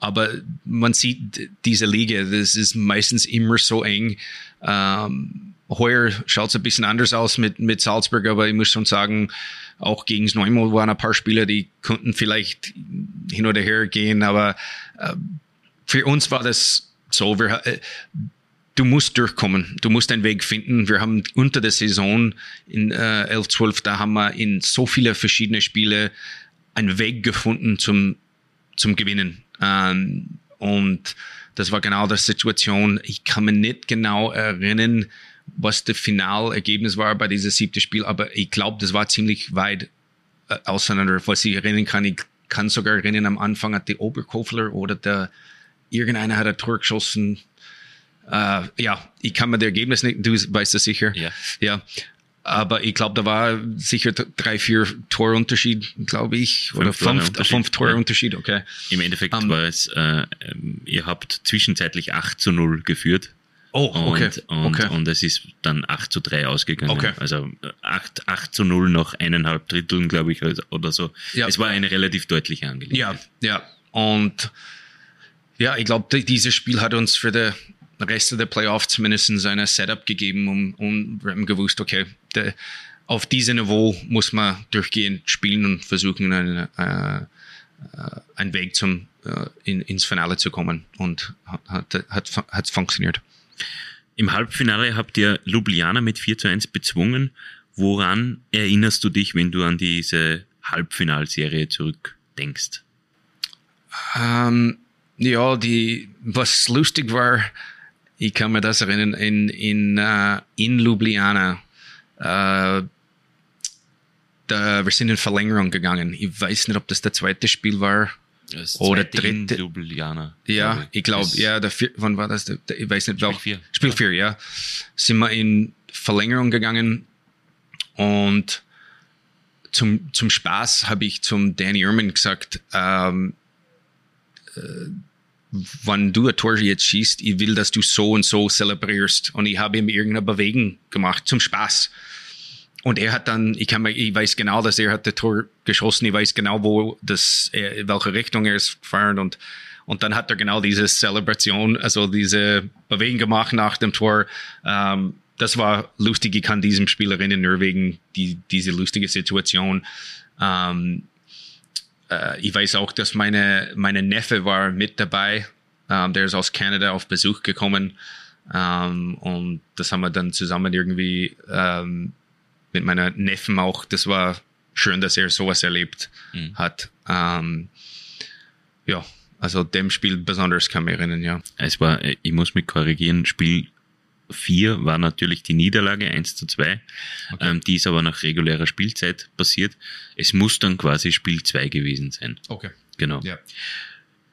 aber man sieht diese Liga, das ist meistens immer so eng. Ähm, heuer schaut es ein bisschen anders aus mit, mit Salzburg, aber ich muss schon sagen, auch gegen Neumol waren ein paar Spieler, die konnten vielleicht hin oder her gehen, aber äh, für uns war das so, wir, äh, du musst durchkommen, du musst einen Weg finden. Wir haben unter der Saison in äh, 11, 12, da haben wir in so viele verschiedene Spiele einen Weg gefunden zum, zum Gewinnen. Ähm, und das war genau die Situation. Ich kann mir nicht genau erinnern, was das Finalergebnis war bei diesem siebten Spiel, aber ich glaube, das war ziemlich weit äh, auseinander, was ich erinnern kann. Ich kann sogar erinnern, am Anfang hat die Oberkofler oder der irgendeiner hat ein Tor geschossen. Äh, ja, ich kann mir das Ergebnis nicht, du weißt das sicher. Ja. ja. Aber ich glaube, da war sicher drei, vier Torunterschied, glaube ich. Fünf oder fünf, fünf Torunterschied, okay. Im Endeffekt um, war es, äh, ähm, ihr habt zwischenzeitlich 8 zu 0 geführt. Oh, okay. Und, und, okay. und es ist dann 8 zu 3 ausgegangen. Okay. Also 8, 8 zu 0 nach eineinhalb Dritteln, glaube ich, oder so. Ja. Es war eine relativ deutliche Angelegenheit. Ja, ja. Und ja, ich glaube, dieses Spiel hat uns für den Rest der Playoff zumindest ein Setup gegeben, um, um wir haben gewusst, okay, der, auf diesem Niveau muss man durchgehend spielen und versuchen, einen, äh, äh, einen Weg zum, äh, in, ins Finale zu kommen. Und hat, hat, hat funktioniert. Im Halbfinale habt ihr Ljubljana mit 4 zu 1 bezwungen. Woran erinnerst du dich, wenn du an diese Halbfinalserie zurückdenkst? Ähm, ja, die, was lustig war, ich kann mir das erinnern, in, in, uh, in Ljubljana, uh, da, wir sind in Verlängerung gegangen. Ich weiß nicht, ob das der zweite Spiel war das oder dritte. Ljubljana. Ja, ich glaube, ja, der vier, wann war das? Der, der, ich weiß nicht, Spiel 4. Spiel 4, ja. Sind wir in Verlängerung gegangen und zum, zum Spaß habe ich zum Danny Irman gesagt, ähm, äh, wenn du ein Tor jetzt schießt, ich will, dass du so und so zelebrierst. Und ich habe ihm irgendeine Bewegung gemacht zum Spaß. Und er hat dann, ich kann mir, ich weiß genau, dass er hat das Tor geschossen. Ich weiß genau, wo das, in welche Richtung er ist gefahren und und dann hat er genau diese Celebration, also diese Bewegung gemacht nach dem Tor. Ähm, das war lustig. Ich kann diesem Spielerin in Norwegen die, diese lustige Situation. Ähm, äh, ich weiß auch, dass meine, meine Neffe war mit dabei. Ähm, der ist aus Kanada auf Besuch gekommen. Ähm, und das haben wir dann zusammen irgendwie ähm, mit meiner Neffen auch. Das war schön, dass er sowas erlebt mhm. hat. Ähm, ja, also dem Spiel besonders kann ich mich erinnern, ja. Es war, ich muss mich korrigieren, Spiel 4 war natürlich die Niederlage 1 zu 2. Okay. Ähm, die ist aber nach regulärer Spielzeit passiert. Es muss dann quasi Spiel 2 gewesen sein. Okay. Genau. Ja.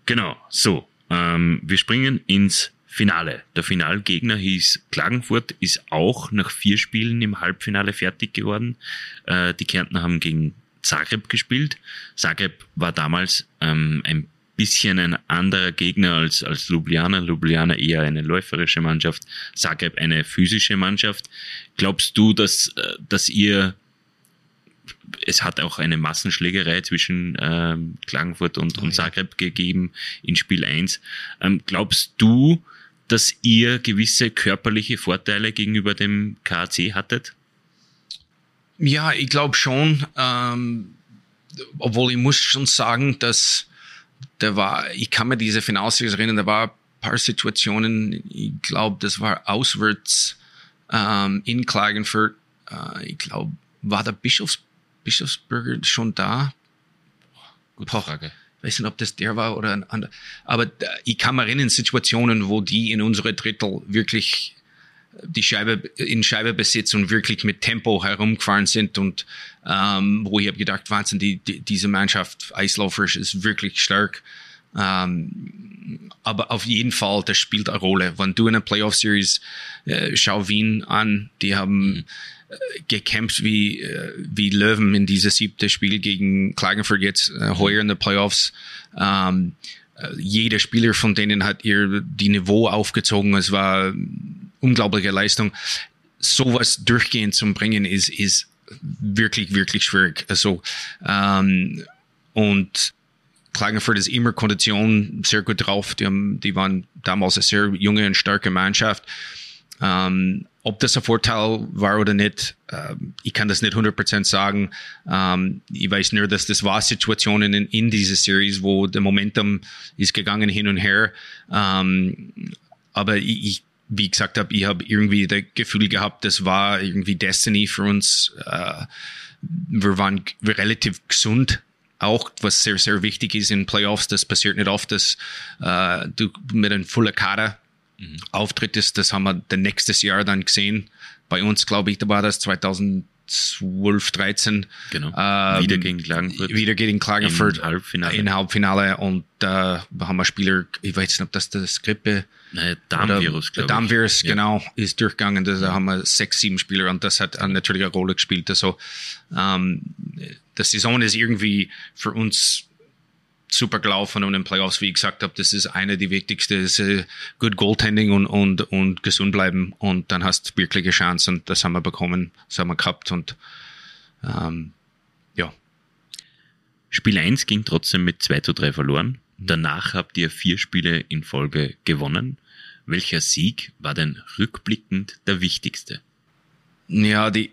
Genau. So, ähm, wir springen ins Finale. Der Finalgegner hieß Klagenfurt, ist auch nach vier Spielen im Halbfinale fertig geworden. Äh, die Kärntner haben gegen Zagreb gespielt. Zagreb war damals ähm, ein bisschen ein anderer Gegner als, als Ljubljana. Ljubljana eher eine läuferische Mannschaft, Zagreb eine physische Mannschaft. Glaubst du, dass, äh, dass ihr es hat auch eine Massenschlägerei zwischen ähm, Klagenfurt und, und Zagreb ja. gegeben in Spiel 1. Ähm, glaubst du, dass ihr gewisse körperliche Vorteile gegenüber dem KAC hattet? Ja, ich glaube schon. Ähm, obwohl ich muss schon sagen, dass da war, ich kann mir diese Finalseries erinnern, da war ein paar Situationen, ich glaube, das war auswärts ähm, in Klagenfurt. Äh, ich glaube, war der Bischofs, Bischofsbürger schon da? Gute Poch. Frage. Ich weiß nicht, ob das der war oder ein anderer. Aber ich kann mir erinnern, Situationen, wo die in unsere Drittel wirklich die Scheibe in Scheibebesitz und wirklich mit Tempo herumgefahren sind und ähm, wo ich habe gedacht, Wahnsinn, die, die, diese Mannschaft Eislaufers ist wirklich stark. Ähm, aber auf jeden Fall, das spielt eine Rolle. Wenn du in einer Playoff Series äh, schau Wien an, die haben mhm. äh, gekämpft wie äh, wie Löwen in dieses siebte Spiel gegen Klagenfurt jetzt äh, heuer in den Playoffs. Ähm, äh, jeder Spieler von denen hat ihr die Niveau aufgezogen. Es war unglaubliche Leistung. Sowas durchgehend zu bringen ist ist wirklich wirklich schwierig. Also ähm, und Klagenfurt ist immer Kondition sehr gut drauf. Die, haben, die waren damals eine sehr junge und starke Mannschaft. Ähm, ob das ein Vorteil war oder nicht, äh, ich kann das nicht 100% sagen. Ähm, ich weiß nur, dass das war Situationen in, in dieser Series, wo der Momentum ist gegangen hin und her. Ähm, aber ich, ich wie ich gesagt habe, ich habe irgendwie das Gefühl gehabt, das war irgendwie Destiny für uns. Äh, wir waren relativ gesund auch, was sehr, sehr wichtig ist in Playoffs, das passiert nicht oft, dass äh, du mit einem voller Kader mhm. auftrittest. Das haben wir nächstes Jahr dann gesehen. Bei uns, glaube ich, da war das 2012, 13. Genau. Ähm, wieder gegen Klagenfurt. Wieder gegen Klagenfurt. Im Halbfinale. In Halbfinale. Und da äh, haben wir Spieler, ich weiß nicht, ob das das Grippe Nein, Darmvirus, glaube ich. Darmvirus, ja. genau, ist durchgegangen. Da haben wir sechs, sieben Spieler und das hat natürlich eine Rolle gespielt. Also, ähm, die Saison ist irgendwie für uns super gelaufen und in den Playoffs, wie ich gesagt habe, das ist eine der wichtigsten, ist äh, good Goaltending und, und, und gesund bleiben und dann hast du wirkliche Chancen und das haben wir bekommen, das haben wir gehabt und ähm, ja. Spiel 1 ging trotzdem mit 2 zu 3 verloren. Danach habt ihr vier Spiele in Folge gewonnen. Welcher Sieg war denn rückblickend der wichtigste? Ja, die,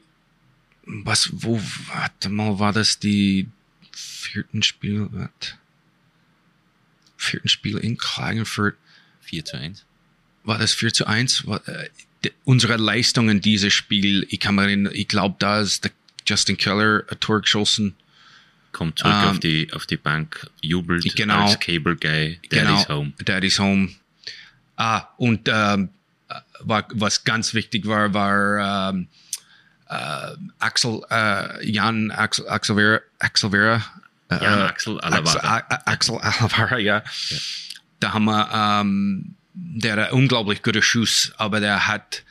was, wo, warte mal, war das die vierten Spiel, was? Vierten Spiel in Klagenfurt. 4 zu 1. War das 4 zu 1? War, äh, die, unsere Leistung in diesem Spiel, ich kann mir ich glaube, da ist der Justin Keller ein Tor geschossen. Kommt zurück um, auf, ähm, die, auf die Bank, jubelt genau, als Cable Guy, Daddy's genau, Home. Daddy's Home. Ah, und ähm, war, was ganz wichtig war, war ähm, äh, Axel, äh, Jan Axel, Axel Vera, Axel Vera. Äh, Jan Axel Alavara. Axel, Axel Alavara, ja. ja. Da haben wir, ähm, der hat unglaublich guter Schuss, aber der hat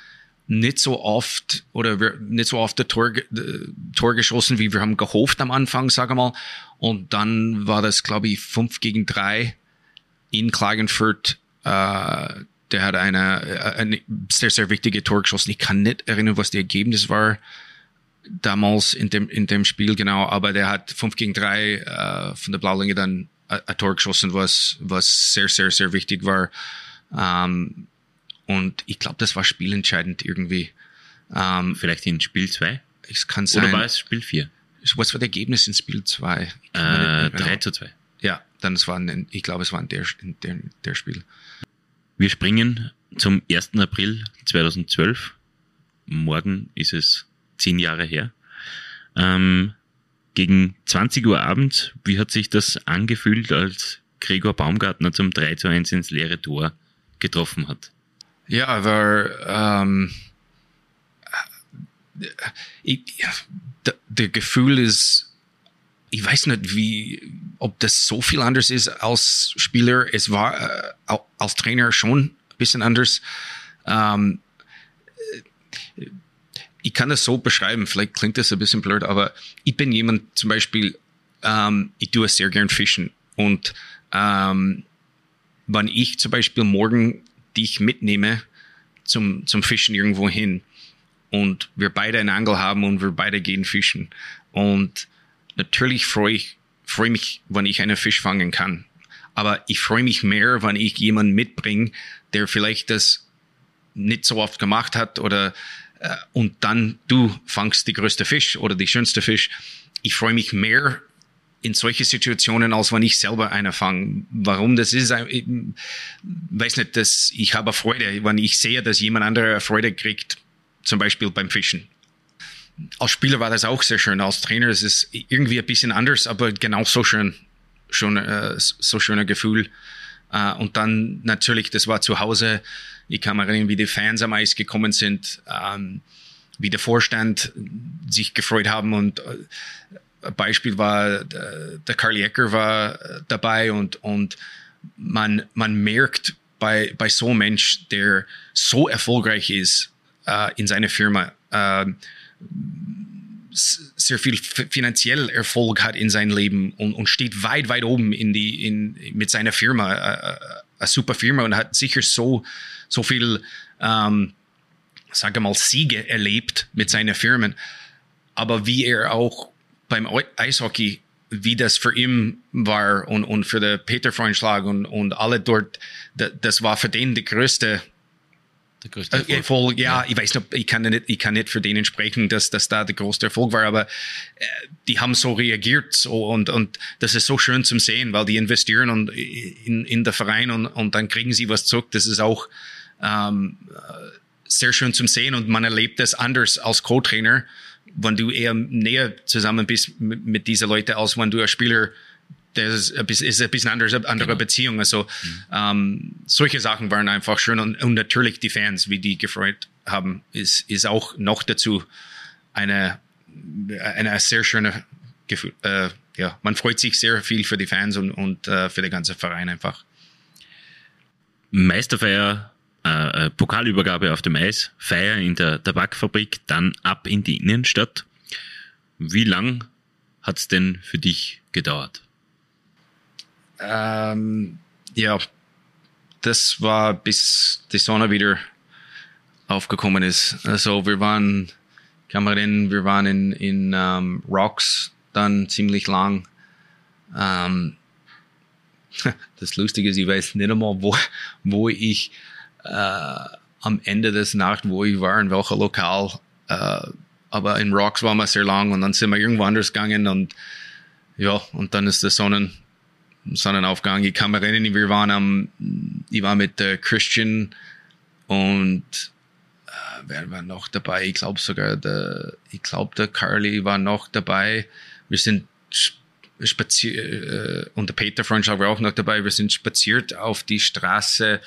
nicht so oft oder wir, nicht so oft der Tor, Tor geschossen, wie wir haben gehofft am Anfang, sage mal. Und dann war das, glaube ich, fünf gegen drei in Klagenfurt. Äh, der hat eine, äh, eine sehr, sehr wichtige Tor geschossen. Ich kann nicht erinnern, was die Ergebnis war damals in dem, in dem Spiel genau, aber der hat 5 gegen 3 äh, von der Blaulinge dann ein Tor geschossen, was, was sehr, sehr, sehr wichtig war. Ähm, und ich glaube, das war spielentscheidend irgendwie. Ähm, Vielleicht in Spiel 2? Es kann sein. Oder war es Spiel 4? Was war das Ergebnis in Spiel 2? Äh, 3 zu 2. Ja, dann es war ein, ich glaube, es war in der, in der, der Spiel. Wir springen zum 1. April 2012. Morgen ist es zehn Jahre her. Ähm, gegen 20 Uhr abends, wie hat sich das angefühlt, als Gregor Baumgartner zum 3 zu 1 ins leere Tor getroffen hat? Ja, aber ähm, ich, der Gefühl ist, ich weiß nicht, wie, ob das so viel anders ist als Spieler. Es war äh, als Trainer schon ein bisschen anders. Ähm, ich kann das so beschreiben, vielleicht klingt das ein bisschen blöd, aber ich bin jemand zum Beispiel, ähm, ich tue sehr gern fischen. Und ähm, wenn ich zum Beispiel morgen dich mitnehme zum, zum Fischen irgendwo hin und wir beide einen Angel haben und wir beide gehen fischen und natürlich freue ich, freue mich, wenn ich einen Fisch fangen kann. Aber ich freue mich mehr, wenn ich jemanden mitbringe, der vielleicht das nicht so oft gemacht hat oder äh, und dann du fangst die größte Fisch oder die schönste Fisch. Ich freue mich mehr in solche Situationen, als wenn ich selber einer fange. Warum das ist, ich weiß nicht, dass ich habe Freude, wenn ich sehe, dass jemand anderer Freude kriegt, zum Beispiel beim Fischen als Spieler war das auch sehr schön. Als Trainer ist es irgendwie ein bisschen anders, aber genau so schön. Schon äh, so schöner Gefühl. Äh, und dann natürlich, das war zu Hause, ich kann mich erinnern, wie die Fans am Eis gekommen sind, ähm, wie der Vorstand sich gefreut haben und äh, Beispiel war, äh, der Carl Ecker war äh, dabei und, und man, man merkt bei, bei so einem Mensch, der so erfolgreich ist äh, in seiner Firma, äh, sehr viel finanziell Erfolg hat in seinem Leben und, und steht weit, weit oben in die, in, mit seiner Firma, äh, äh eine super Firma und hat sicher so, so viel, ähm, sage mal, Siege erlebt mit seinen Firmen. Aber wie er auch beim Eishockey, wie das für ihn war und, und für den Peter Freundschlag und, und alle dort, das war für den die größte der größte Erfolg. Erfolg ja, ja, ich weiß nicht, ich kann nicht, ich kann nicht für denen sprechen, dass das da der größte Erfolg war, aber äh, die haben so reagiert so und und das ist so schön zum sehen, weil die investieren und in, in der Verein und, und dann kriegen sie was zurück. Das ist auch ähm, sehr schön zum sehen und man erlebt das anders als Co-Trainer, wenn du eher näher zusammen bist mit, mit diesen Leuten, als wenn du als Spieler das ist ein bisschen, ist ein bisschen anders, eine andere genau. Beziehung. Also mhm. ähm, solche Sachen waren einfach schön und, und, natürlich die Fans, wie die gefreut haben, ist, ist auch noch dazu eine, eine sehr schöne Gefühl. Äh, ja, man freut sich sehr viel für die Fans und, und äh, für den ganzen Verein einfach. Meisterfeier, äh, äh, Pokalübergabe auf dem Eis, Feier in der Tabakfabrik, dann ab in die Innenstadt. Wie lang hat es denn für dich gedauert? Ähm, ja, das war bis die Sonne wieder aufgekommen ist. Also wir waren, erinnern, wir waren in, in um, ähm, Rocks dann ziemlich lang. Ähm, das Lustige ist, ich weiß nicht einmal, wo, wo ich am Ende des Nacht, wo ich war, in welcher Lokal. Äh, aber in Rocks waren wir sehr lang und dann sind wir irgendwo anders gegangen und ja, und dann ist der Sonnen Sonnenaufgang. Ich kann mich erinnern, wir waren am, ich war mit äh, Christian und äh, wer war noch dabei? Ich glaube sogar der, ich glaube der Carly war noch dabei. Wir sind spaziert, äh, und der Peter Freundschaft war auch noch dabei. Wir sind spaziert auf die Straße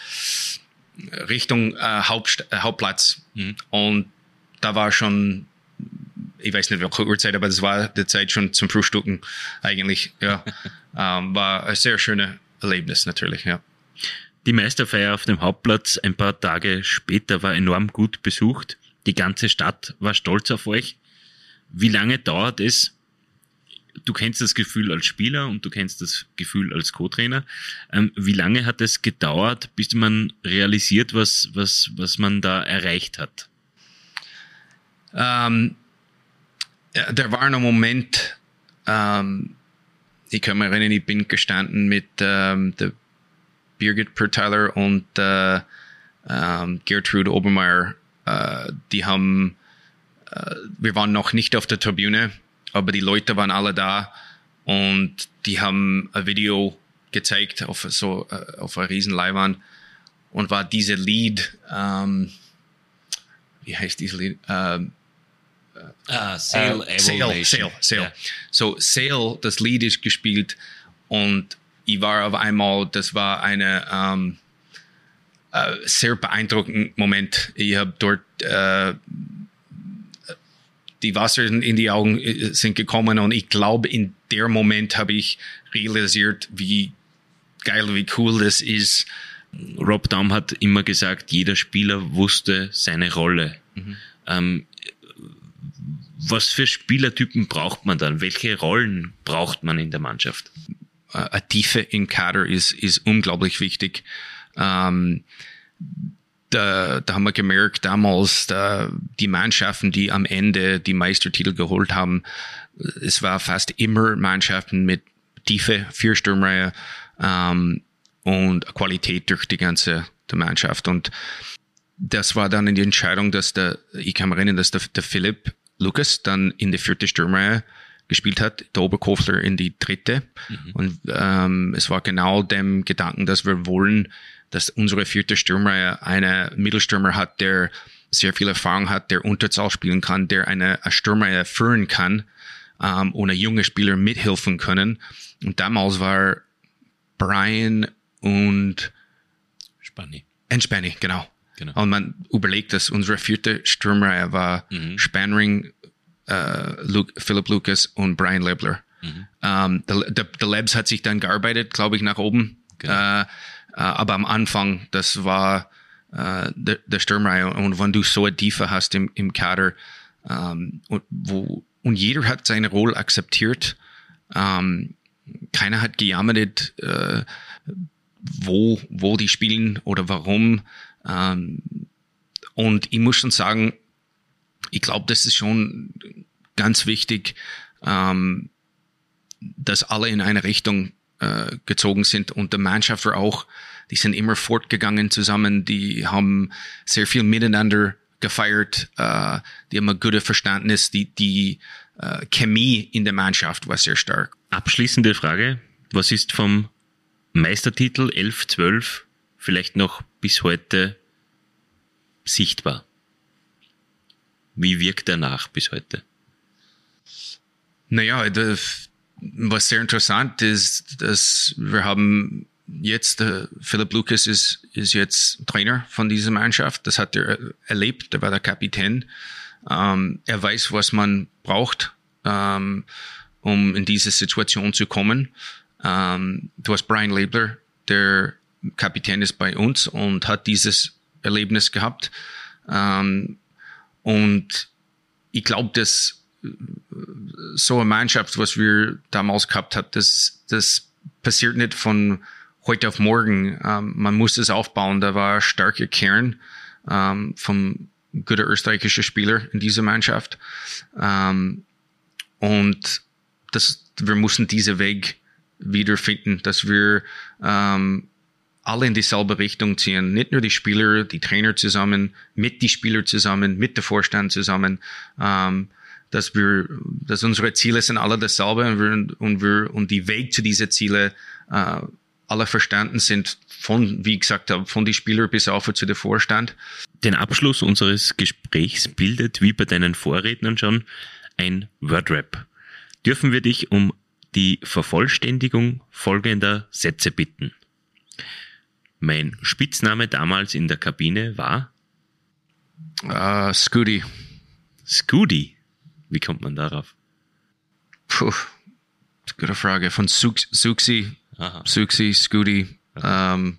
Richtung äh, Haupt, äh, Hauptplatz. Mhm. Und da war schon ich weiß nicht welche Uhrzeit, aber das war die Zeit schon zum Frühstücken eigentlich. Ja, ähm, war ein sehr schönes Erlebnis natürlich. Ja. Die Meisterfeier auf dem Hauptplatz ein paar Tage später war enorm gut besucht. Die ganze Stadt war stolz auf euch. Wie lange dauert es? Du kennst das Gefühl als Spieler und du kennst das Gefühl als Co-Trainer. Ähm, wie lange hat es gedauert, bis man realisiert, was, was, was man da erreicht hat? Ähm, der war ein Moment, ähm, ich kann mich erinnern, ich bin gestanden mit ähm, der Birgit Perteiler und äh, ähm, Gertrude Obermeier. Äh, die haben, äh, wir waren noch nicht auf der Tribüne, aber die Leute waren alle da und die haben ein Video gezeigt auf so äh, auf einer riesen Leinwand und war diese Lied, ähm, wie heißt dieses Lied? Ähm, Ah, Sale äh, Sale, Sale, Sale. Ja. So, Sale, das Lied ist gespielt und ich war auf einmal, das war eine ähm, äh, sehr beeindruckender Moment. Ich habe dort äh, die Wasser in die Augen äh, sind gekommen und ich glaube, in der Moment habe ich realisiert, wie geil, wie cool das ist. Rob Daum hat immer gesagt, jeder Spieler wusste seine Rolle. Mhm. Ähm, was für Spielertypen braucht man dann? Welche Rollen braucht man in der Mannschaft? Eine Tiefe im Kader ist, ist unglaublich wichtig. Ähm, da, da haben wir gemerkt damals, da, die Mannschaften, die am Ende die Meistertitel geholt haben, es war fast immer Mannschaften mit Tiefe, vier Sturmreihe ähm, und Qualität durch die ganze der Mannschaft. Und das war dann die Entscheidung, dass der, ich kann mich erinnern, dass der, der Philipp Lukas dann in die vierte Stürmerreihe gespielt hat, der Oberkofler in die dritte. Mhm. Und ähm, es war genau dem Gedanken, dass wir wollen, dass unsere vierte Stürmerreihe eine Mittelstürmer hat, der sehr viel Erfahrung hat, der Unterzahl spielen kann, der eine, eine Stürmerreihe führen kann ähm, und junge Spieler mithelfen können. Und damals war Brian und Spanny. Entspanny, genau. Genau. Und man überlegt, dass unsere vierte Sturmreihe war mhm. Spanring, äh, Luke, Philip Lucas und Brian Lebler. Mhm. Ähm, der, der, der Labs hat sich dann gearbeitet, glaube ich, nach oben. Genau. Äh, aber am Anfang, das war äh, der, der Sturmreihe. Und wenn du so eine Tiefe hast im, im Kader, ähm, und, wo, und jeder hat seine Rolle akzeptiert, ähm, keiner hat gejammert, äh, wo, wo die spielen oder warum. Ähm, und ich muss schon sagen, ich glaube, das ist schon ganz wichtig, ähm, dass alle in eine Richtung äh, gezogen sind und der Mannschaft auch. Die sind immer fortgegangen zusammen, die haben sehr viel miteinander gefeiert, äh, die haben ein gutes Verständnis, die, die äh, Chemie in der Mannschaft war sehr stark. Abschließende Frage, was ist vom Meistertitel 11, 12 vielleicht noch bis heute sichtbar? Wie wirkt er nach bis heute? Naja, das, was sehr interessant ist, dass wir haben jetzt, äh, Philipp Lucas ist, ist jetzt Trainer von dieser Mannschaft. Das hat er erlebt, er war der Kapitän. Ähm, er weiß, was man braucht, ähm, um in diese Situation zu kommen. Ähm, du hast Brian Labler, der Kapitän ist bei uns und hat dieses Erlebnis gehabt. Ähm, und ich glaube, dass äh, so eine Mannschaft, was wir damals gehabt haben, das, das passiert nicht von heute auf morgen. Ähm, man muss es aufbauen. Da war ein starker Kern ähm, vom guter österreichischer Spieler in dieser Mannschaft. Ähm, und das, wir mussten diesen Weg wiederfinden, dass wir ähm, alle in dieselbe Richtung ziehen. Nicht nur die Spieler, die Trainer zusammen, mit die Spieler zusammen, mit der Vorstand zusammen. Ähm, dass wir, dass unsere Ziele sind alle dasselbe und wir, und wir, und die Weg zu diesen Ziele, äh, alle verstanden sind von, wie gesagt habe, von die Spieler bis auf zu der Vorstand. Den Abschluss unseres Gesprächs bildet, wie bei deinen Vorrednern schon, ein Wordrap. Dürfen wir dich um die Vervollständigung folgender Sätze bitten. Mein Spitzname damals in der Kabine war? Uh, Scooty. Scooty? Wie kommt man darauf? Puh, gute Frage. Von Suxi, Suxi, Scooty, ähm,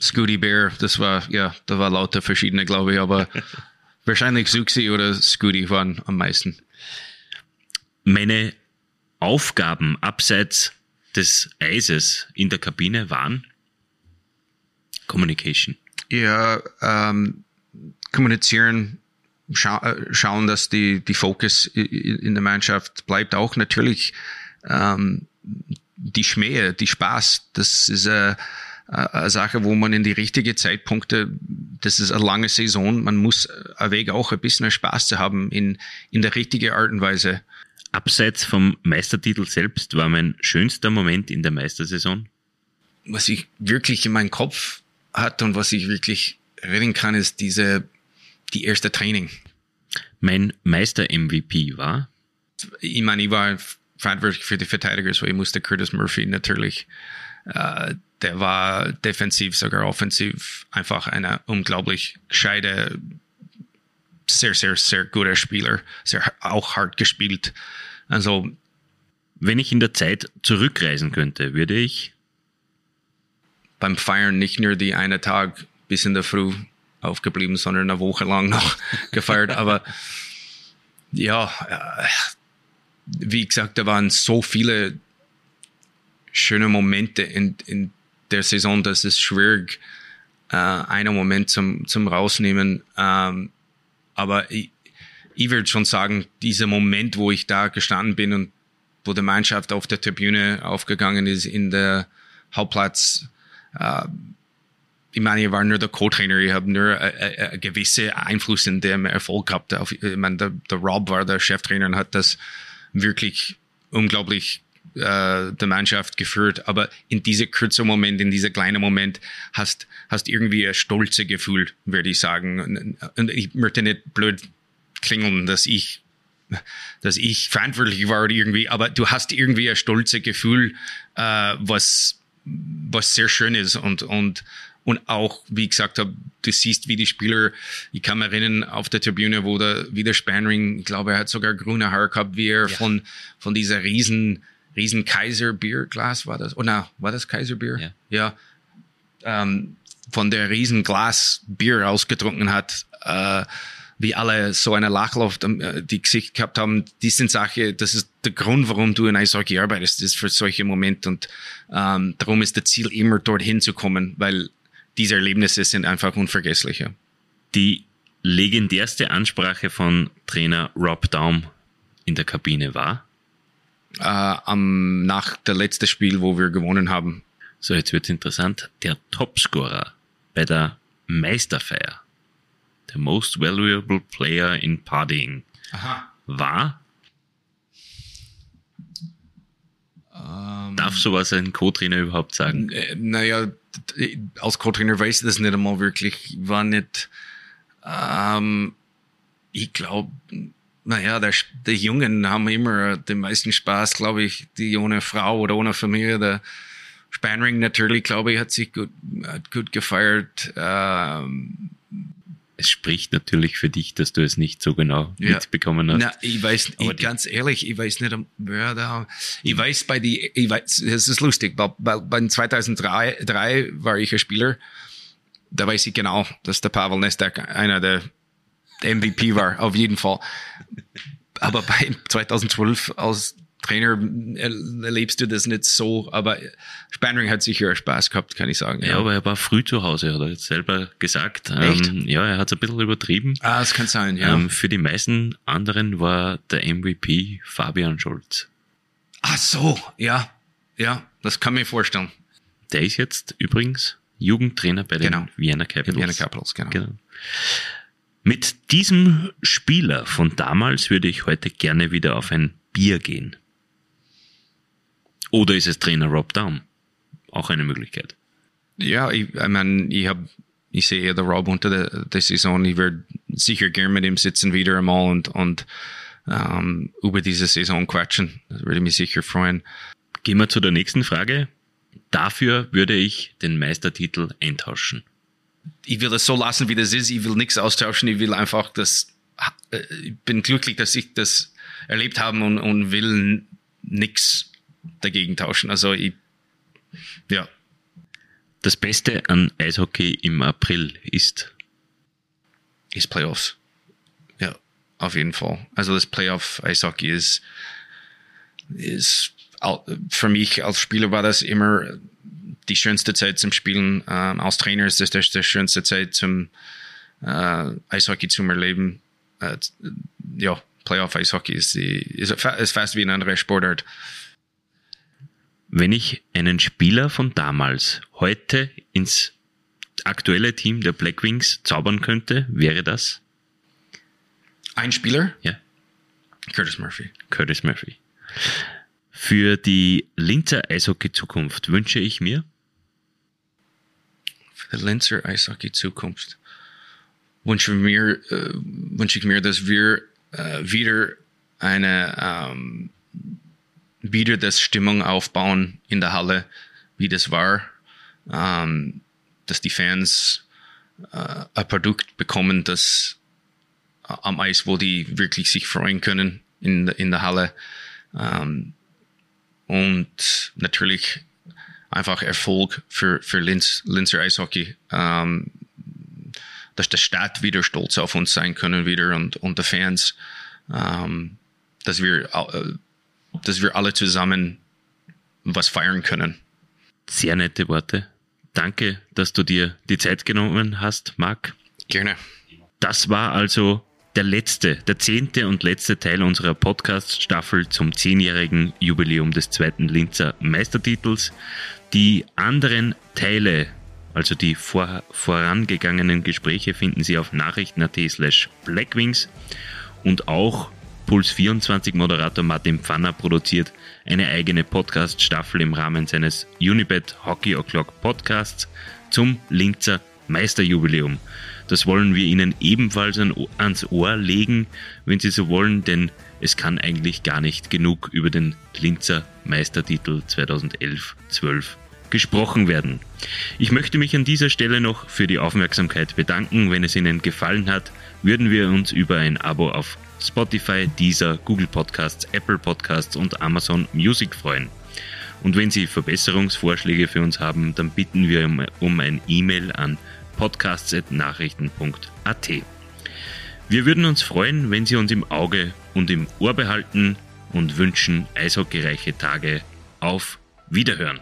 Scooty Bear, das war, ja, da war lauter verschiedene, glaube ich, aber wahrscheinlich Suxi oder Scooty waren am meisten. Meine Aufgaben abseits des Eises in der Kabine waren Communication. Ja, ähm, kommunizieren, scha äh, schauen, dass die, die Fokus in der Mannschaft bleibt. Auch natürlich ähm, die Schmähe, die Spaß. Das ist eine, eine Sache, wo man in die richtigen Zeitpunkte, das ist eine lange Saison, man muss ein Weg auch ein bisschen Spaß zu haben in, in der richtigen Art und Weise. Abseits vom Meistertitel selbst war mein schönster Moment in der Meistersaison? Was ich wirklich in meinem Kopf hatte und was ich wirklich reden kann, ist diese, die erste Training. Mein Meister-MVP war? Ich meine, ich war verantwortlich für die Verteidiger, so ich musste Curtis Murphy natürlich, äh, der war defensiv, sogar offensiv einfach eine unglaublich gescheite, sehr, sehr, sehr guter Spieler, sehr auch hart gespielt. Also, wenn ich in der Zeit zurückreisen könnte, würde ich beim Feiern nicht nur die eine Tag bis in der Früh aufgeblieben, sondern eine Woche lang noch gefeiert. Aber ja, äh, wie gesagt, da waren so viele schöne Momente in, in der Saison, dass es schwierig, äh, einen Moment zum, zum rausnehmen. Ähm, aber ich, ich würde schon sagen, dieser Moment, wo ich da gestanden bin und wo die Mannschaft auf der Tribüne aufgegangen ist in der Hauptplatz, äh, ich meine, ich war nur der Co-Trainer, ich habe nur einen gewissen Einfluss in dem Erfolg gehabt. Auf, ich meine, der, der Rob war der Cheftrainer und hat das wirklich unglaublich äh, der Mannschaft geführt. Aber in diesem kurzen Moment, in diesem kleinen Moment, hast hast irgendwie ein stolze Gefühl, würde ich sagen. Und ich möchte nicht blöd klingeln, dass ich dass ich verantwortlich war oder irgendwie, aber du hast irgendwie ein stolze Gefühl, äh, was was sehr schön ist und, und, und auch, wie ich gesagt habe, du siehst, wie die Spieler, ich kann mich erinnern, auf der Tribüne, wo der, wie der Spanring, ich glaube, er hat sogar grüne Haare gehabt, wie er ja. von, von dieser riesen, riesen Kaiser Bierglas war das, oh na, war das Kaiser Bier? Ja. ja ähm, von der riesen Glas Bier ausgetrunken hat, äh, wie alle so eine Lachluft äh, die Gesicht gehabt haben, die sind Sache, das ist der Grund, warum du in Eishockey arbeitest, ist für solche Momente und ähm, darum ist das Ziel immer dorthin zu kommen, weil diese Erlebnisse sind einfach unvergesslicher. Die legendärste Ansprache von Trainer Rob Daum in der Kabine war? Äh, am, nach der letzten Spiel, wo wir gewonnen haben. So, jetzt wird's interessant. Der Topscorer bei der Meisterfeier the most valuable player in partying Aha. war? Ähm, Darf sowas ein Co-Trainer überhaupt sagen? Äh, naja, als Co-Trainer weiß ich das nicht einmal wirklich. War nicht, ähm, ich glaube, naja, der, die Jungen haben immer den meisten Spaß, glaube ich, die ohne Frau oder ohne Familie. Der Spanring natürlich, glaube ich, hat sich gut, hat gut gefeiert. Ähm, es spricht natürlich für dich, dass du es nicht so genau ja. mitbekommen hast. Na, ich weiß, ich, ganz ehrlich, ich weiß nicht, wer da, ich weiß bei die, ich weiß, es ist lustig, weil, weil bei 2003 drei war ich ein Spieler, da weiß ich genau, dass der Pavel Nestak einer der MVP war, auf jeden Fall. Aber bei 2012 als Trainer erlebst du das nicht so, aber Spannring hat sicher Spaß gehabt, kann ich sagen. Ja, ja, aber er war früh zu Hause, hat er jetzt selber gesagt. Echt? Ähm, ja, er hat es ein bisschen übertrieben. Ah, das kann sein, ja. Ähm, für die meisten anderen war der MVP Fabian Scholz. Ach so, ja, ja, das kann mir vorstellen. Der ist jetzt übrigens Jugendtrainer bei den genau. Vienna Capitals. Vienna Capitals, genau. genau. Mit diesem Spieler von damals würde ich heute gerne wieder auf ein Bier gehen. Oder ist es Trainer Rob Down? Auch eine Möglichkeit. Ja, ich, ich meine, ich habe, ich sehe ja der Rob unter der, der Saison. Ich würde sicher gern mit ihm sitzen wieder einmal und, und ähm, über diese Saison quatschen. Das würde mich sicher freuen. Gehen wir zu der nächsten Frage. Dafür würde ich den Meistertitel eintauschen. Ich will das so lassen, wie das ist. Ich will nichts austauschen. Ich will einfach das, äh, ich bin glücklich, dass ich das erlebt habe und, und will nichts dagegen tauschen. Also ich, ja. Das Beste an Eishockey im April ist? Ist Playoffs. Ja, auf jeden Fall. Also das Playoff-Eishockey ist, ist, für mich als Spieler war das immer die schönste Zeit zum Spielen. Ähm, als Trainer ist das die schönste Zeit zum äh, Eishockey zu erleben. Äh, ja, Playoff-Eishockey ist, ist, ist fast wie eine andere Sportart. Wenn ich einen Spieler von damals heute ins aktuelle Team der Black Wings zaubern könnte, wäre das? Ein Spieler? Ja. Curtis Murphy. Curtis Murphy. Für die Linzer Eishockey-Zukunft wünsche ich mir? Für die Linzer Eishockey-Zukunft wünsche, mir, äh, wünsche ich mir, dass wir äh, wieder eine ähm, wieder das Stimmung aufbauen in der Halle, wie das war, ähm, dass die Fans äh, ein Produkt bekommen, das äh, am Eis, wo die wirklich sich freuen können in, in der Halle. Ähm, und natürlich einfach Erfolg für, für Linz, Linzer Eishockey, ähm, dass der Stadt wieder stolz auf uns sein können wieder und, und die Fans, ähm, dass wir äh, dass wir alle zusammen was feiern können. Sehr nette Worte. Danke, dass du dir die Zeit genommen hast, Marc. Gerne. Das war also der letzte, der zehnte und letzte Teil unserer Podcast-Staffel zum zehnjährigen Jubiläum des zweiten Linzer Meistertitels. Die anderen Teile, also die vor, vorangegangenen Gespräche, finden Sie auf nachrichten.at slash blackwings und auch Puls 24 Moderator Martin Pfanner produziert eine eigene Podcast-Staffel im Rahmen seines Unibet Hockey O'Clock Podcasts zum Linzer Meisterjubiläum. Das wollen wir Ihnen ebenfalls ans Ohr legen, wenn Sie so wollen, denn es kann eigentlich gar nicht genug über den Linzer Meistertitel 2011-12 gesprochen werden. Ich möchte mich an dieser Stelle noch für die Aufmerksamkeit bedanken. Wenn es Ihnen gefallen hat, würden wir uns über ein Abo auf Spotify, Deezer, Google Podcasts, Apple Podcasts und Amazon Music freuen. Und wenn Sie Verbesserungsvorschläge für uns haben, dann bitten wir um ein E-Mail an podcasts.nachrichten.at. Wir würden uns freuen, wenn Sie uns im Auge und im Ohr behalten und wünschen eishockeyreiche Tage. Auf Wiederhören!